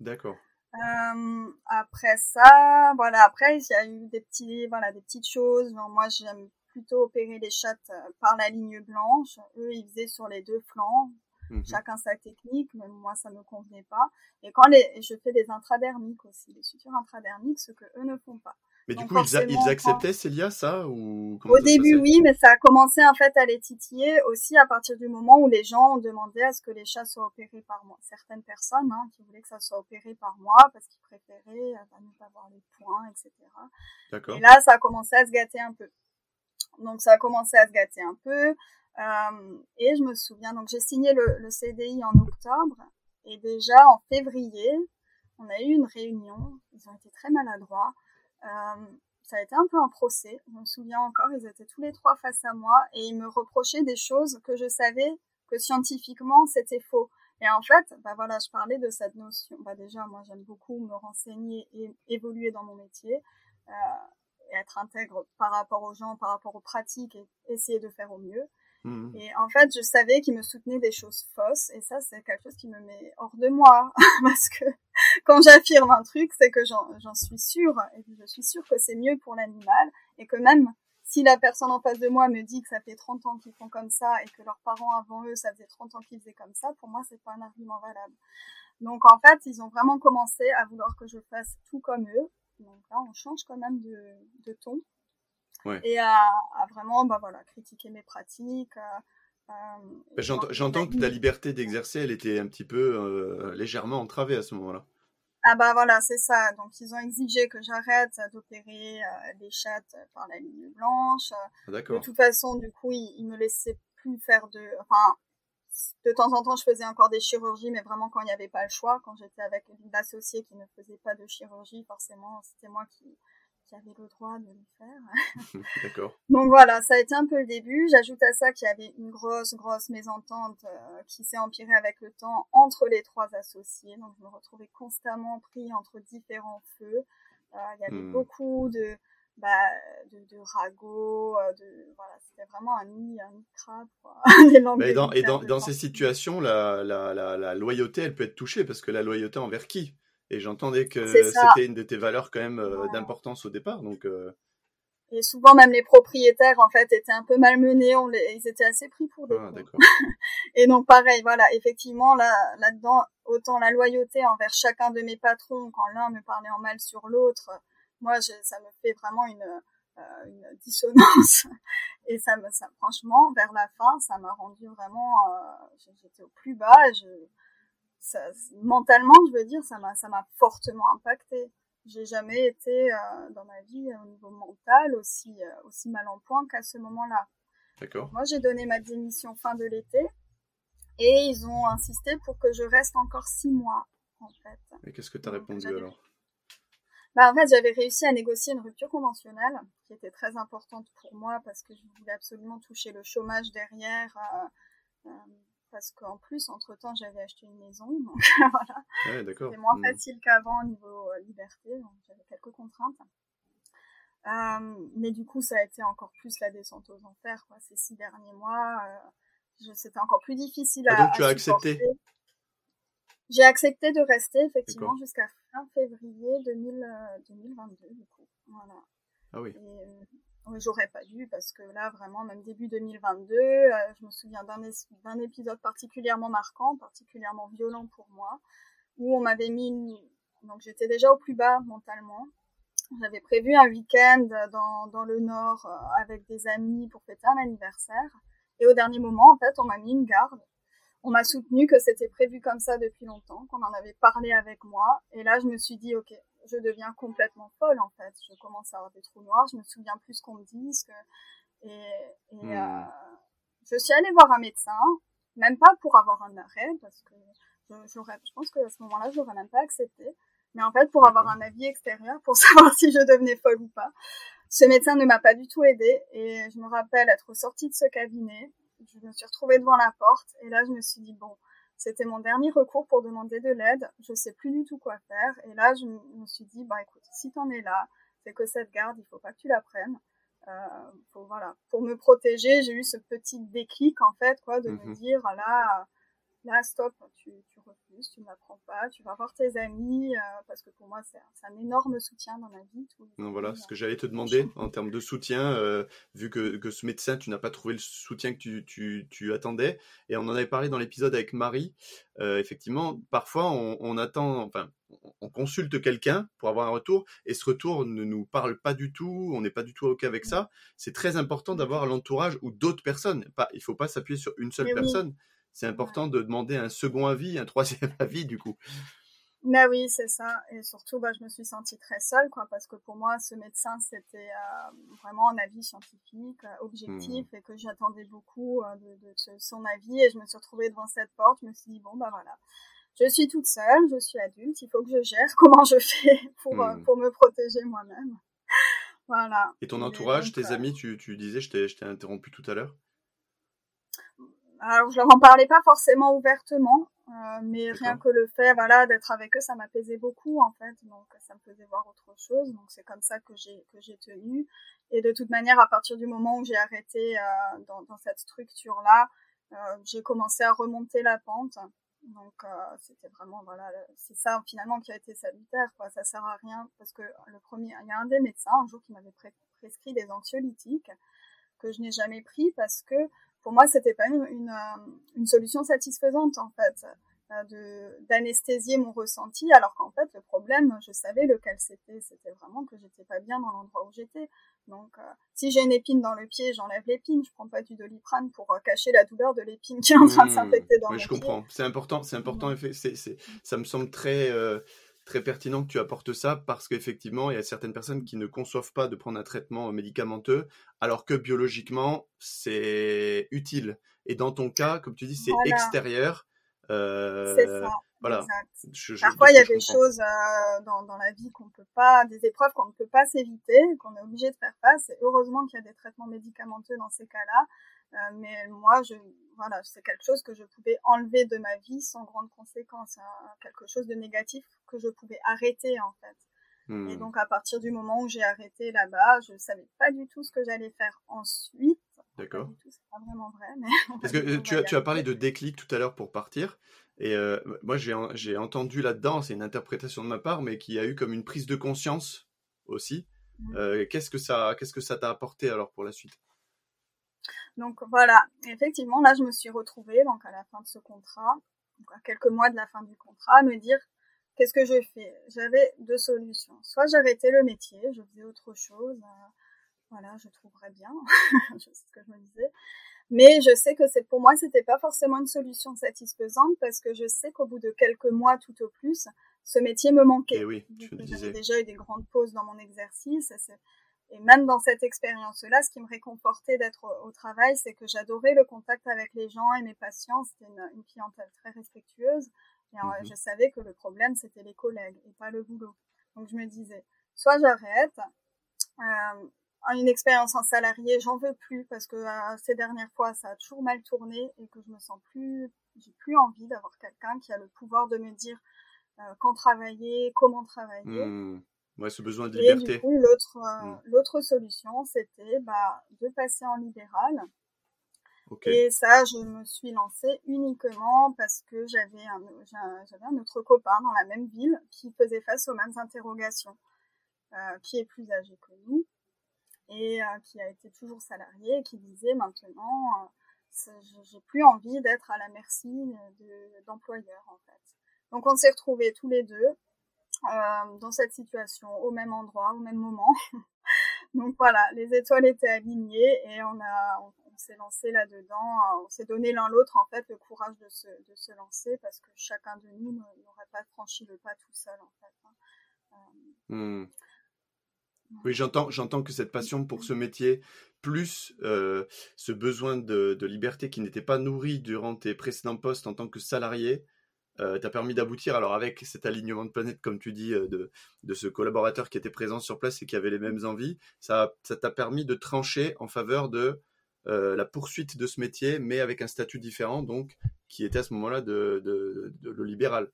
D'accord. Euh, après ça, voilà, après il y a eu des petits, voilà, des petites choses. Bon, moi, j'aime plutôt opérer les chattes euh, par la ligne blanche. Eux, ils faisaient sur les deux flancs. Mhm. Chacun sa technique, mais moi, ça me convenait pas. Et quand les, je fais des intradermiques aussi, des sutures intradermiques, ce que eux ne font pas. Mais du coup, ils, a- ils forcément, acceptaient, Célia, ça ou Au ça début, oui, mais ça a commencé en fait à les titiller aussi à partir du moment où les gens ont demandé à ce que les chats soient opérés par moi. Certaines personnes hein, qui voulaient que ça soit opéré par moi parce qu'ils préféraient euh, bah, ne pas voir les points, etc. Et là, ça a commencé à se gâter un peu. Donc ça a commencé à se gâter un peu. Euh, et je me souviens, donc j'ai signé le, le CDI en octobre. Et déjà en février, on a eu une réunion. Ils ont été très maladroits. Euh, ça a été un peu un procès. Je me souviens encore, ils étaient tous les trois face à moi et ils me reprochaient des choses que je savais que scientifiquement c'était faux. Et en fait, bah voilà, je parlais de cette notion. Bah déjà, moi, j'aime beaucoup me renseigner et évoluer dans mon métier, euh, et être intègre par rapport aux gens, par rapport aux pratiques, et essayer de faire au mieux. Mmh. Et en fait, je savais qu'il me soutenait des choses fausses, et ça, c'est quelque chose qui me met hors de moi, parce que quand j'affirme un truc, c'est que j'en suis sûre, et je suis sûre que c'est mieux pour l'animal, et que même si la personne en face de moi me dit que ça fait 30 ans qu'ils font comme ça et que leurs parents avant eux, ça faisait 30 ans qu'ils faisaient comme ça, pour moi, c'est pas un argument valable. Donc, en fait, ils ont vraiment commencé à vouloir que je fasse tout comme eux. Donc là, on change quand même de, de ton. Ouais. Et à, à, vraiment, bah voilà, critiquer mes pratiques. Euh, euh J'entends que ta liberté d'exercer, elle était un petit peu euh, légèrement entravée à ce moment-là. Ah bah voilà, c'est ça. Donc ils ont exigé que j'arrête d'opérer euh, les chattes par la ligne blanche. Ah, de toute façon, du coup, ils, ils me laissaient plus faire de... Enfin, de temps en temps, je faisais encore des chirurgies, mais vraiment quand il n'y avait pas le choix, quand j'étais avec une associée qui ne faisait pas de chirurgie, forcément, c'était moi qui, qui avait le droit de le faire. D'accord. Donc voilà, ça a été un peu le début. J'ajoute à ça qu'il y avait une grosse, grosse mésentente euh, qui s'est empirée avec le temps entre les trois associés. Donc je me retrouvais constamment pris entre différents feux. Euh, il y avait hmm. beaucoup de, bah, de, de ragots, euh, de, voilà, c'était vraiment un nid, un nid crabe, quoi. Mais dans, et dans, dans ces situations, la, la, la, la loyauté, elle peut être touchée parce que la loyauté envers qui? Et j'entendais que c'était une de tes valeurs quand même euh, d'importance au départ. Donc, euh. Et souvent, même les propriétaires, en fait, étaient un peu malmenés. On les... Ils étaient assez pris pour des ah, Et donc, pareil, voilà, effectivement, là, là-dedans, autant la loyauté envers chacun de mes patrons, quand l'un me parlait en mal sur l'autre, moi, ça me fait vraiment une, euh, une dissonance. Et ça me, ça, franchement, vers la fin, ça m'a rendu vraiment, j'étais au plus bas. Je, ça, mentalement, je veux dire, ça m'a, ça m'a fortement impacté. J'ai jamais été euh, dans ma vie au niveau mental aussi, euh, aussi mal en point qu'à ce moment-là. D'accord. Moi, j'ai donné ma démission fin de l'été et ils ont insisté pour que je reste encore six mois, en fait. Et qu'est-ce que tu as répondu alors? Bah, en fait, j'avais réussi à négocier une rupture conventionnelle qui était très importante pour moi parce que je voulais absolument toucher le chômage derrière. Euh, parce qu'en plus, entre-temps, j'avais acheté une maison, donc voilà. C'était moins mmh. facile qu'avant au niveau euh, liberté, donc j'avais quelques contraintes. Euh, mais du coup, ça a été encore plus la descente aux enfers, quoi. Ces six derniers mois, euh, c'était encore plus difficile à. Et donc, tu as accepté J'ai accepté de rester, effectivement, jusqu'à fin février 2022, du coup. Voilà. Ah oui. Et, j'aurais pas dû parce que là vraiment même début 2022 euh, je me souviens d'un épisode particulièrement marquant particulièrement violent pour moi où on m'avait mis donc j'étais déjà au plus bas mentalement j'avais prévu un week-end dans, dans le nord euh, avec des amis pour fêter un anniversaire et au dernier moment en fait on m'a mis une garde on m'a soutenu que c'était prévu comme ça depuis longtemps qu'on en avait parlé avec moi et là je me suis dit ok je deviens complètement folle en fait. Je commence à avoir des trous noirs, je me souviens plus qu'on me dise que... et, et hmm. euh, je suis allée voir un médecin, même pas pour avoir un arrêt parce que je, je pense qu'à ce moment-là je n'aurais même pas accepté, mais en fait pour avoir un avis extérieur pour savoir si je devenais folle ou pas. Ce médecin ne m'a pas du tout aidée et je me rappelle être sortie de ce cabinet, je me suis retrouvée devant la porte et là je me suis dit bon c'était mon dernier recours pour demander de l'aide. Je sais plus du tout quoi faire. Et là, je me suis dit, bah écoute, si t'en es là, c'est que cette garde, il faut pas que tu la prennes. Euh, pour, voilà, pour me protéger, j'ai eu ce petit déclic en fait, quoi, de me mhm. dire là, là, stop, tu, tu refuses, tu n'apprends pas, tu vas voir tes amis, euh, parce que pour moi, c'est un énorme soutien dans ma vie. non, voilà, ce que j'allais te demander en termes de soutien, euh, vu que, que, ce médecin, tu n'as pas trouvé le soutien que tu, tu, tu, attendais, et on en avait parlé dans l'épisode avec Marie. Euh, effectivement, parfois, on, on, attend, enfin, on consulte quelqu'un pour avoir un retour, et ce retour ne nous parle pas du tout, on n'est pas du tout OK avec ça. C'est très important d'avoir l'entourage ou d'autres personnes. Pas, il faut pas s'appuyer sur une seule personne c'est important de demander un second avis, un troisième avis du coup. Bah oui, c'est ça. Et surtout, bah, je me suis sentie très seule, quoi, parce que pour moi, ce médecin, c'était euh, vraiment un avis scientifique, euh, objectif, mmh. et que j'attendais beaucoup euh, de, son avis. Et je me suis retrouvée devant cette porte. Je me suis dit, bon, bah voilà, je suis toute seule, je suis adulte, il faut que je gère comment je fais pour, mmh. pour me protéger moi-même. voilà. Et ton entourage, tes amis, tu, tu disais, je t'ai interrompu tout à l'heure? Alors je leur en parlais pas forcément ouvertement. Euh, mais rien que le fait, voilà, d'être avec eux, ça m'apaisait beaucoup en fait. Donc ça me faisait voir autre chose. Donc c'est comme ça que j'ai que j'ai tenu. Et de toute manière, à partir du moment où j'ai arrêté euh, dans, dans, cette structure là, euh, j'ai commencé à remonter la pente. Donc c'était vraiment voilà, c'est ça finalement qui a été salutaire. Quoi, ça sert à rien parce que le premier, il y a un des médecins un jour qui m'avait prescrit des anxiolytiques que je n'ai jamais pris parce que pour moi, c'était pas une, une, euh, une, solution satisfaisante en fait euh, d'anesthésier mon ressenti alors qu'en fait le problème je savais lequel c'était. C'était vraiment que j'étais pas bien dans l'endroit où j'étais. Donc euh, si j'ai une épine dans le pied j'enlève l'épine. Je prends pas du doliprane pour cacher la douleur de l'épine qui est en train de mmh. s'infecter dans oui, le je comprends. C'est important c'est important mmh. c'est c'est ça me semble très très pertinent que tu apportes ça parce qu'effectivement, il y a certaines personnes qui ne conçoivent pas de prendre un traitement médicamenteux, alors que biologiquement, c'est utile. Et dans ton cas, comme tu dis, c'est extérieur. Euh, c'est ça. Voilà. Parfois, il y a des choses euh, dans, dans, la vie qu'on peut pas, des épreuves qu'on ne peut pas s'éviter, qu'on est obligé de faire face. Et heureusement qu'il y a des traitements médicamenteux dans ces cas-là. Euh, mais moi, je, voilà, c'est quelque chose que je pouvais enlever de ma vie sans grande conséquence, hein, quelque chose de négatif que je pouvais arrêter en fait. Et hmm. donc à partir du moment où j'ai arrêté là-bas, je savais pas du tout ce que j'allais faire ensuite. D'accord. C'est pas vraiment vrai, mais. Parce que euh, tu as, tu as parlé de déclic tout à l'heure pour partir. Et euh, moi, j'ai entendu là-dedans, c'est une interprétation de ma part, mais qui a eu comme une prise de conscience aussi. Mmh. Euh, qu'est-ce que ça, qu'est-ce que ça t'a apporté alors pour la suite? Donc voilà, effectivement, là, je me suis retrouvée, donc à la fin de ce contrat, donc à quelques mois de la fin du contrat, à me dire qu'est-ce que je fais? J'avais deux solutions. Soit j'arrêtais le métier, je faisais autre chose, euh, voilà, je trouverais bien, c'est ce que je me disais. Mais je sais que c'est pour moi, c'était pas forcément une solution satisfaisante parce que je sais qu'au bout de quelques mois tout au plus, ce métier me manquait. Et eh oui, tu J'avais déjà eu des grandes pauses dans mon exercice. Et même dans cette expérience-là, ce qui me réconfortait d'être au, travail, c'est que j'adorais le contact avec les gens et mes patients. C'était une, clientèle très respectueuse. Et mmh je savais que le problème, c'était les collègues et pas le boulot. Donc je me disais, soit j'arrête, euh, une expérience en salarié, j'en veux plus parce que euh, ces dernières fois, ça a toujours mal tourné et que je me sens plus, j'ai plus envie d'avoir quelqu'un qui a le pouvoir de me dire euh, quand travailler, comment travailler. Mmh. Ouais, ce besoin de liberté. Et du coup, l'autre, mmh. l'autre solution, c'était bah, de passer en libéral. Et ça, je me suis lancée uniquement parce que j'avais un, j'avais un autre copain dans la même ville qui faisait face aux mêmes interrogations, euh, qui est plus âgé que nous et euh, qui a été toujours salarié et qui disait maintenant, euh, j'ai plus envie d'être à la merci de, d'employeurs en fait. Donc on s'est retrouvés tous les deux euh, dans cette situation au même endroit, au même moment. Donc voilà, les étoiles étaient alignées et on a, on, s'est lancé là-dedans. On s'est donné l'un l'autre en fait le courage de se, de se lancer parce que chacun de nous n'aurait pas franchi le pas tout seul en fait. Hein. Euh, hmm. Oui, j'entends, j'entends que cette passion pour ce métier, plus euh, ce besoin de, de, liberté qui n'était pas nourri durant tes précédents postes en tant que salarié, euh, t'a permis d'aboutir. Alors avec cet alignement de planète, comme tu dis, euh, de, de, ce collaborateur qui était présent sur place et qui avait les mêmes envies, ça, ça t'a permis de trancher en faveur de euh, la poursuite de ce métier, mais avec un statut différent, donc qui était à ce moment-là de, de, de, le libéral.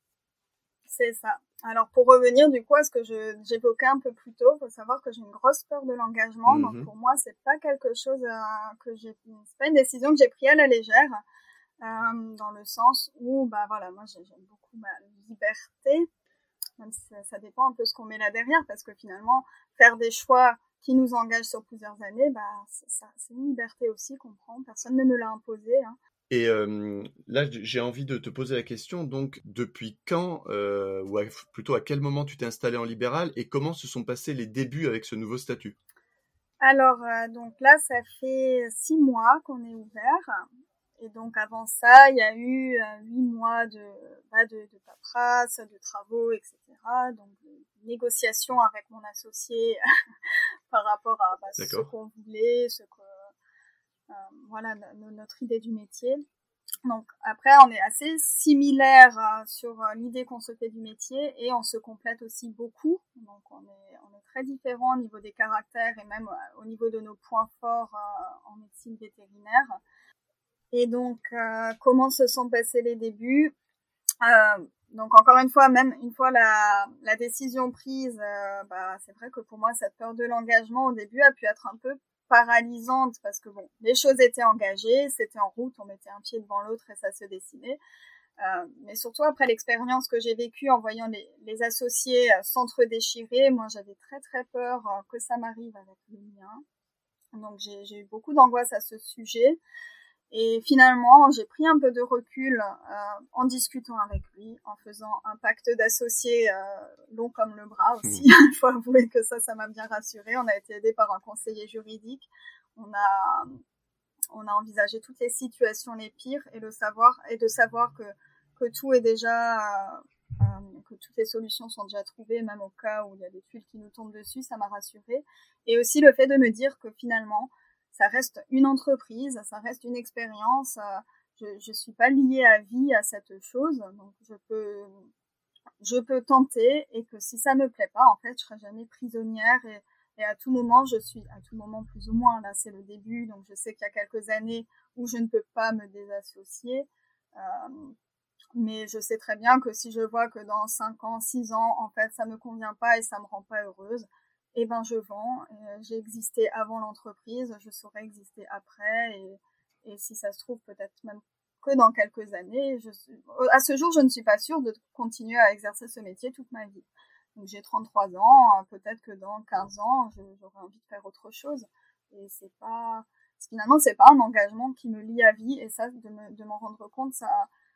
C'est ça. Alors pour revenir du coup à ce que j'évoquais un peu plus tôt, faut savoir que j'ai une grosse peur de l'engagement. Donc mhm. pour moi, c'est pas quelque chose euh, que j'ai, c'est pas une décision que j'ai prise à la légère, euh, dans le sens où bah voilà, moi j'aime beaucoup ma liberté, même si ça, dépend un peu ce qu'on met là derrière, parce que finalement faire des choix qui nous engagent sur plusieurs années, bah c'est une liberté aussi qu'on prend. Personne ne me l'a imposé. Hein. Et euh, là, j'ai envie de te poser la question, donc, depuis quand, euh, ou plutôt à quel moment tu t'es installé en libéral et comment se sont passés les débuts avec ce nouveau statut? Alors, euh, donc là, ça fait six mois qu'on est ouvert. Et donc, avant ça, il y a eu huit mois de, bah, de, de paperasse, de travaux, etc. Donc, de négociations avec mon associé par rapport à bah, ce qu'on voulait, ce que euh, voilà notre idée du métier. Donc après, on est assez similaire euh, sur euh, l'idée qu'on se fait du métier et on se complète aussi beaucoup. Donc on est, on est très différents au niveau des caractères et même au niveau de nos points forts en médecine vétérinaire. Et donc comment se sont passés les débuts? Euh, donc encore une fois, même une fois la, la décision prise, euh, bah, c'est vrai que pour moi, cette peur de l'engagement au début a pu être un peu paralysante parce que bon, les choses étaient engagées, c'était en route, on mettait un pied devant l'autre et ça se dessinait. Euh, mais surtout après l'expérience que j'ai vécue en voyant les, les associés euh, s'entre-déchirer, moi j'avais très très peur euh, que ça m'arrive avec le mien. Donc j'ai eu beaucoup d'angoisse à ce sujet. Et finalement, j'ai pris un peu de recul euh, en discutant avec lui, en faisant un pacte d'associés euh, long comme le bras aussi. Il faut avouer que ça, ça m'a bien rassuré. On a été aidé par un conseiller juridique. On a, on a envisagé toutes les situations les pires et le savoir et de savoir que que tout est déjà euh, euh, que toutes les solutions sont déjà trouvées, même au cas où il y a des tuiles qui nous tombent dessus, ça m'a rassuré. Et aussi le fait de me dire que finalement, ça reste une entreprise, ça reste une expérience. Euh, je ne suis pas liée à vie à cette chose, donc je peux, je peux tenter et que si ça me plaît pas, en fait, je serai jamais prisonnière et, à tout moment, je suis, à tout moment plus ou moins, là c'est le début, donc je sais qu'il y a quelques années où je ne peux pas me désassocier. Euh, mais je sais très bien que si je vois que dans 5 ans, 6 ans, en fait, ça me convient pas et ça me rend pas heureuse, eh ben, je vends. J'ai existé avant l'entreprise, je saurais exister après et, et si ça se trouve, peut-être même que dans quelques années, je suis... à ce jour, je ne suis pas sûre de continuer à exercer ce métier toute ma vie. Donc, j'ai 33 ans, peut-être que dans 15 ans, j'aurai envie de faire autre chose. Et c'est pas, finalement, c'est pas un engagement qui me lie à vie et ça, de m'en rendre compte, ça,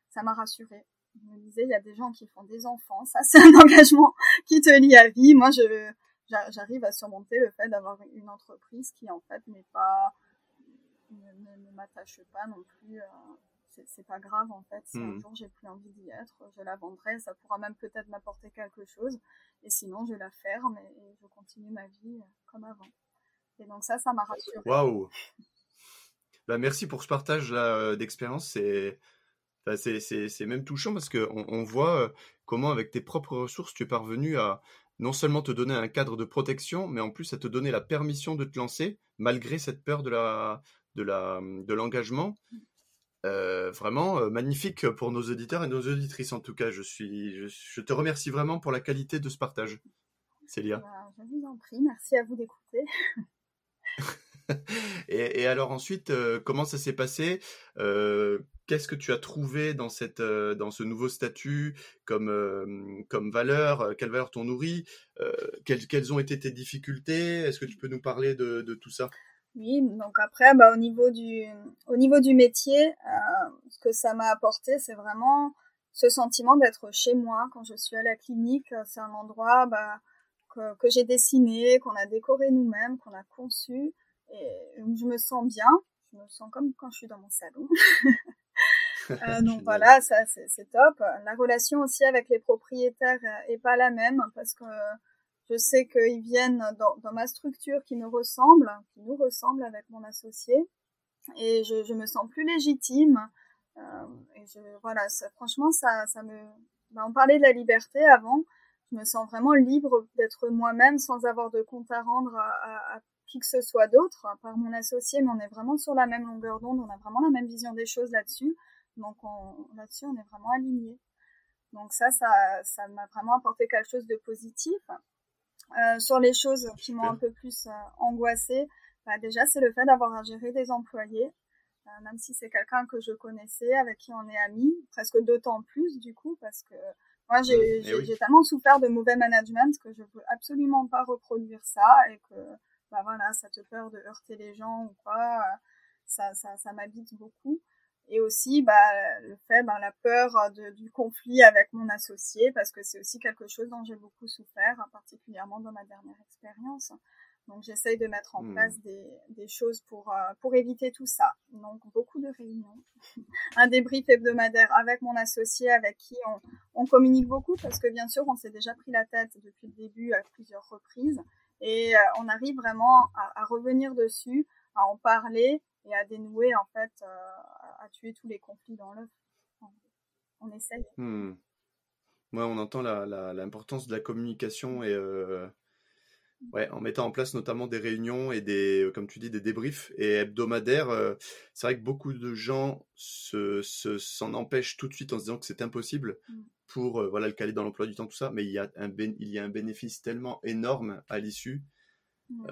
ça m'a rassurée. Je me disais, il y a des gens qui font des enfants, ça c'est un engagement qui te lie à vie. Moi, je j'arrive à surmonter le fait d'avoir une entreprise qui en fait n'est pas ne, ne, m'attache pas non plus. Euh, c'est pas grave en fait. Si un hmm. jour j'ai plus envie d'y être, je la vendrai. Ça pourra même peut-être m'apporter quelque chose. Et sinon, je la ferme et, je continue ma vie euh, comme avant. Et donc ça, ça m'a rassuré. Waouh. Bah merci pour ce partage là d'expérience. C'est c'est même touchant parce qu'on on voit euh, comment, avec tes propres ressources, tu es parvenu à non seulement te donner un cadre de protection, mais en plus à te donner la permission de te lancer, malgré cette peur de la de la de l'engagement. Euh, vraiment euh, magnifique pour nos auditeurs et nos auditrices en tout cas. Je suis, je, te remercie vraiment pour la qualité de ce partage, Célia. Bah, je vous en prie, merci à vous d'écouter. et, alors ensuite, euh, comment ça s'est passé? Euh, Qu'est-ce que tu as trouvé dans, cette, euh, dans ce nouveau statut comme, comme valeur? Quelle valeur t'ont nourri? Quelles, quelles, ont été tes difficultés? Est-ce que tu peux nous parler de, tout ça? Oui, donc après, bah, au, niveau du, au niveau du métier, ce que ça m'a apporté, c'est vraiment ce sentiment d'être chez moi quand je suis à la clinique. C'est un endroit bah, que j'ai dessiné, qu'on a décoré nous-mêmes, qu'on a conçu et je me sens bien. Je me sens comme quand je suis dans mon salon. euh, donc voilà, ça c'est top. La relation aussi avec les propriétaires euh, est pas la même parce que je sais qu'ils viennent dans, dans, ma structure qui me ressemble, qui nous ressemble avec mon associé, et je, je me sens plus légitime. Euh, et je, voilà, ça, franchement, ça, ça me. Ben, on parlait de la liberté avant. Je me sens vraiment libre d'être moi-même sans avoir de compte à rendre à, à, qui que ce soit d'autre, par mon associé, mais on est vraiment sur la même longueur d'onde, on a vraiment la même vision des choses là-dessus. Donc là-dessus, on est vraiment alignés. Donc ça, ça, ça m'a vraiment apporté quelque chose de positif. Euh, sur les choses qui m'ont un peu plus euh, angoissée, bah, déjà c'est le fait d'avoir à gérer des employés, euh, même si c'est quelqu'un que je connaissais, avec qui on est amis, presque d'autant plus du coup, parce que moi j'ai eh tellement souffert de mauvais management que je veux absolument pas reproduire ça et que bah voilà, cette peur de heurter les gens ou quoi, euh, ça, ça, ça m'habite beaucoup. Et aussi, bah, le fait, bah, la peur de, du conflit avec mon associé, parce que c'est aussi quelque chose dont j'ai beaucoup souffert, particulièrement dans ma dernière expérience. Donc, j'essaye de mettre en hmm. place des, des choses pour, euh, pour éviter tout ça. Donc, beaucoup de réunions, un débrief hebdomadaire avec mon associé, avec qui on, on communique beaucoup, parce que bien sûr, on s'est déjà pris la tête depuis le début à plusieurs reprises. Et euh, on arrive vraiment à, revenir dessus, à en parler et à dénouer, en fait, euh, à tuer tous les conflits dans l'œuf. On essaye. Hmm. on entend l'importance de la communication et, euh, Ouais, en mettant en place notamment des réunions et des, comme tu dis, des débriefs et hebdomadaires. c'est vrai que beaucoup de gens se, s'en empêchent tout de suite en se disant que c'est impossible mm. Pour voilà le caler dans l'emploi du temps, tout ça. Mais il y a un, il y a un bénéfice tellement énorme à l'issue. Mm.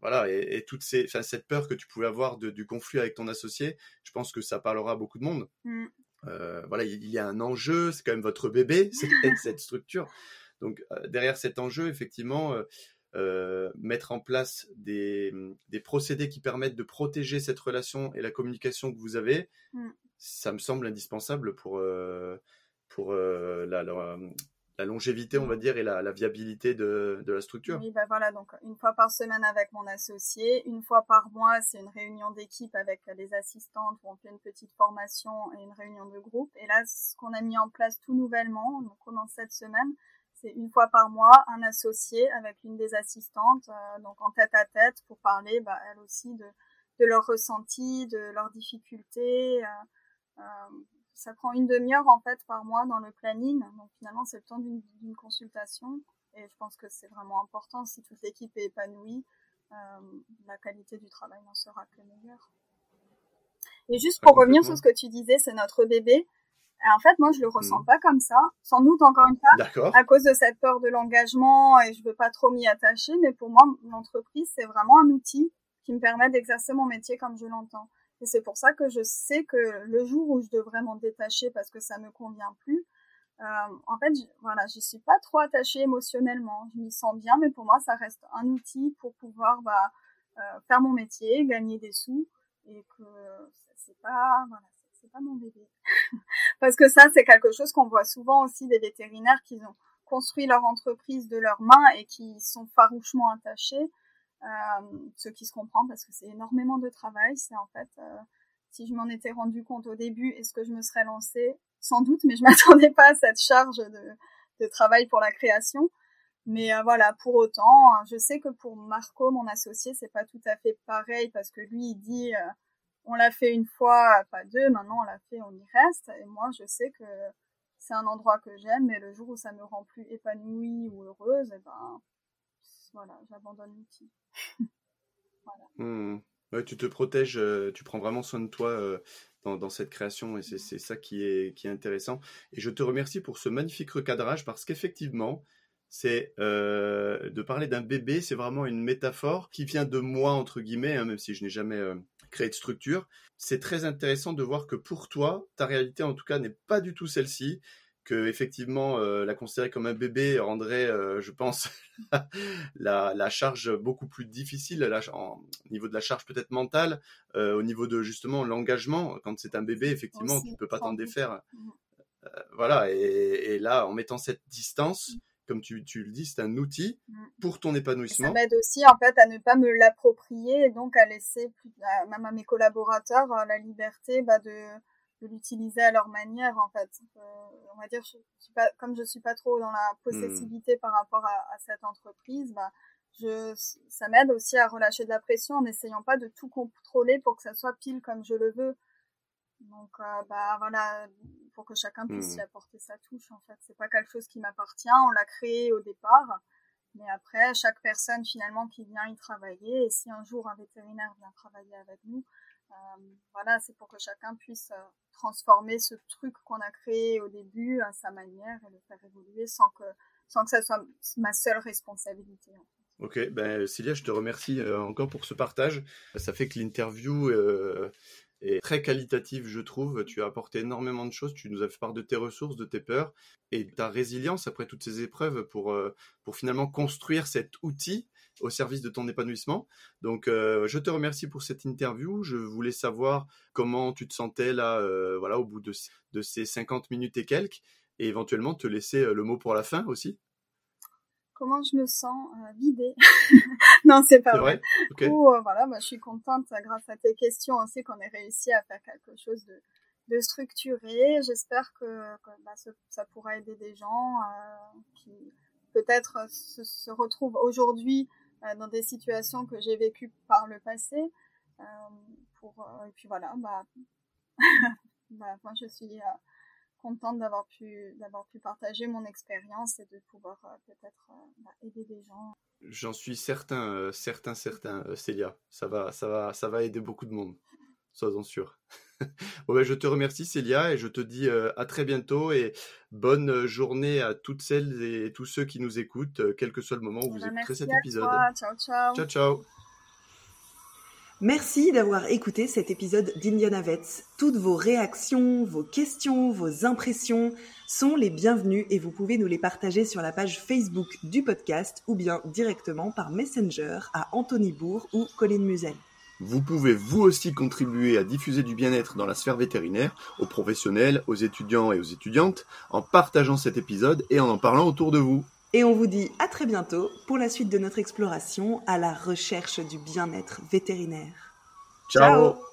voilà, et, toute ces, cette peur que tu pouvais avoir de, du conflit avec ton associé, je pense que ça parlera à beaucoup de monde. Mm. voilà, il y a un enjeu, c'est quand même votre bébé, cette, cette structure. Donc derrière cet enjeu, effectivement, euh, mettre en place des, des, procédés qui permettent de protéger cette relation et la communication que vous avez, mm. ça me semble indispensable pour, euh, pour euh, la, la, longévité, on va dire, et la, la viabilité de, de, la structure. Oui, bah voilà, donc une fois par semaine avec mon associé, une fois par mois, c'est une réunion d'équipe avec les assistantes où on fait une petite formation et une réunion de groupe. Et là, ce qu'on a mis en place tout nouvellement, on commence cette semaine, c'est une fois par mois un associé avec une des assistantes, euh, donc en tête à tête pour parler, bah, elle aussi de, de leurs ressentis, de leurs difficultés. Euh, euh, ça prend une demi-heure en fait par mois dans le planning, donc finalement c'est le temps d'une consultation. Et je pense que c'est vraiment important. Si toute l'équipe est épanouie, la qualité du travail n'en sera que meilleure. Et juste pour revenir sur ce que tu disais, c'est notre bébé en fait, moi, je le ressens hmm. pas comme ça. Sans doute, encore une fois, à cause de cette peur de l'engagement et je veux pas trop m'y attacher. Mais pour moi, l'entreprise, c'est vraiment un outil qui me permet d'exercer mon métier comme je l'entends. Et c'est pour ça que je sais que le jour où je devrais m'en détacher parce que ça me convient plus, euh, en fait, je, voilà, je suis pas trop attachée émotionnellement. Je m'y sens bien, mais pour moi, ça reste un outil pour pouvoir bah, euh, faire mon métier, gagner des sous, et que c'est pas, voilà, c'est pas mon bébé. Parce que ça, c'est quelque chose qu'on voit souvent aussi des vétérinaires qui ont construit leur entreprise de leurs mains et qui sont farouchement attachés. Euh, ce qui se comprend parce que c'est énormément de travail. C'est en fait, euh, si je m'en étais rendu compte au début, est-ce que je me serais lancée? Sans doute, mais je m'attendais pas à cette charge de, de travail pour la création. Mais euh, voilà, pour autant, je sais que pour Marco, mon associé, c'est pas tout à fait pareil parce que lui, il dit euh, on l'a fait une fois, pas deux, maintenant on l'a fait, on y reste. Et moi, je sais que c'est un endroit que j'aime, mais le jour où ça me rend plus épanouie ou heureuse, eh ben, voilà, j'abandonne l'outil. Hmm. Tu te protèges, euh, tu prends vraiment soin de toi euh, dans, cette création et c'est ça qui est, intéressant. Et je te remercie pour ce magnifique recadrage parce qu'effectivement, c'est euh, de parler d'un bébé, c'est vraiment une métaphore qui vient de moi, entre guillemets, hein, même si je n'ai jamais créer de structure. C'est très intéressant de voir que pour toi, ta réalité en tout cas n'est pas du tout celle-ci, que effectivement euh, la considérer comme un bébé rendrait, euh, je pense, la, la, charge beaucoup plus difficile, la, au niveau de la charge peut-être mentale, euh, au niveau de justement l'engagement. Quand c'est un bébé, effectivement, tu peux pas t'en défaire. Mmh. voilà, et, et, là, en mettant cette distance, mmh comme tu, tu, le dis, c'est un outil mm. pour ton épanouissement. ça m'aide aussi en fait à ne pas me l'approprier et donc à laisser plus, même à mes collaborateurs la liberté bah, de, de l'utiliser à leur manière en fait. Euh, on va dire, je, suis pas, comme je suis pas trop dans la possessivité par rapport à, à, cette entreprise, bah, je, ça m'aide aussi à relâcher de la pression en n'essayant pas de tout contrôler pour que ça soit pile comme je le veux. Donc, euh, bah voilà, pour que chacun puisse y hmm. apporter sa touche. En fait, c'est pas quelque chose qui m'appartient. On l'a créé au départ, mais après, chaque personne finalement qui vient y travailler, et si un jour un vétérinaire vient travailler avec nous, voilà, c'est pour que chacun puisse euh, transformer ce truc qu'on a créé au début à sa manière et le faire évoluer sans que sans que ça soit ma seule responsabilité. Ok, ben Célia, je te remercie encore pour ce partage. Ça fait que l'interview et très qualitatif, je trouve. Tu as apporté énormément de choses. Tu nous as fait part de tes ressources, de tes peurs et de ta résilience après toutes ces épreuves pour, euh, pour finalement construire cet outil au service de ton épanouissement. Donc, euh, je te remercie pour cette interview. Je voulais savoir comment tu te sentais là, euh, voilà, au bout de, de ces 50 minutes et quelques, et éventuellement te laisser le mot pour la fin aussi comment je me sens euh, vidée? non, c'est pas vrai. Du coup, euh, voilà, moi, je suis contente grâce à tes questions aussi qu'on ait réussi à faire quelque chose de, de structuré. J'espère que, bah, ça pourra aider des gens euh, qui peut-être se, se, retrouvent aujourd'hui dans des situations que j'ai vécues par le passé. pour, et puis voilà, bah, bah moi je suis contente d'avoir pu d'avoir pu partager mon expérience et de pouvoir peut-être bah, aider des gens. J'en suis certain, certain, certain, Célia. Ça va, ça va, ça va aider beaucoup de monde. Sois-en sûr. bon, ben, je te remercie, Célia, et je te dis à très bientôt et bonne journée à toutes celles et tous ceux qui nous écoutent, quel que soit le moment où Eh vous ben, écouterez cet épisode. toi. Ciao, ciao. Ciao, ciao. Merci d'avoir écouté cet épisode d'Indiana Vets. Toutes vos réactions, vos questions, vos impressions sont les bienvenues et vous pouvez nous les partager sur la page Facebook du podcast ou bien directement par Messenger à Anthony Bourg ou Colin Musel. Vous pouvez vous aussi contribuer à diffuser du bien-être dans la sphère vétérinaire, aux professionnels, aux étudiants et aux étudiantes, en partageant cet épisode et en en parlant autour de vous. Et on vous dit à très bientôt pour la suite de notre exploration à la recherche du bien-être vétérinaire. Ciao. Ciao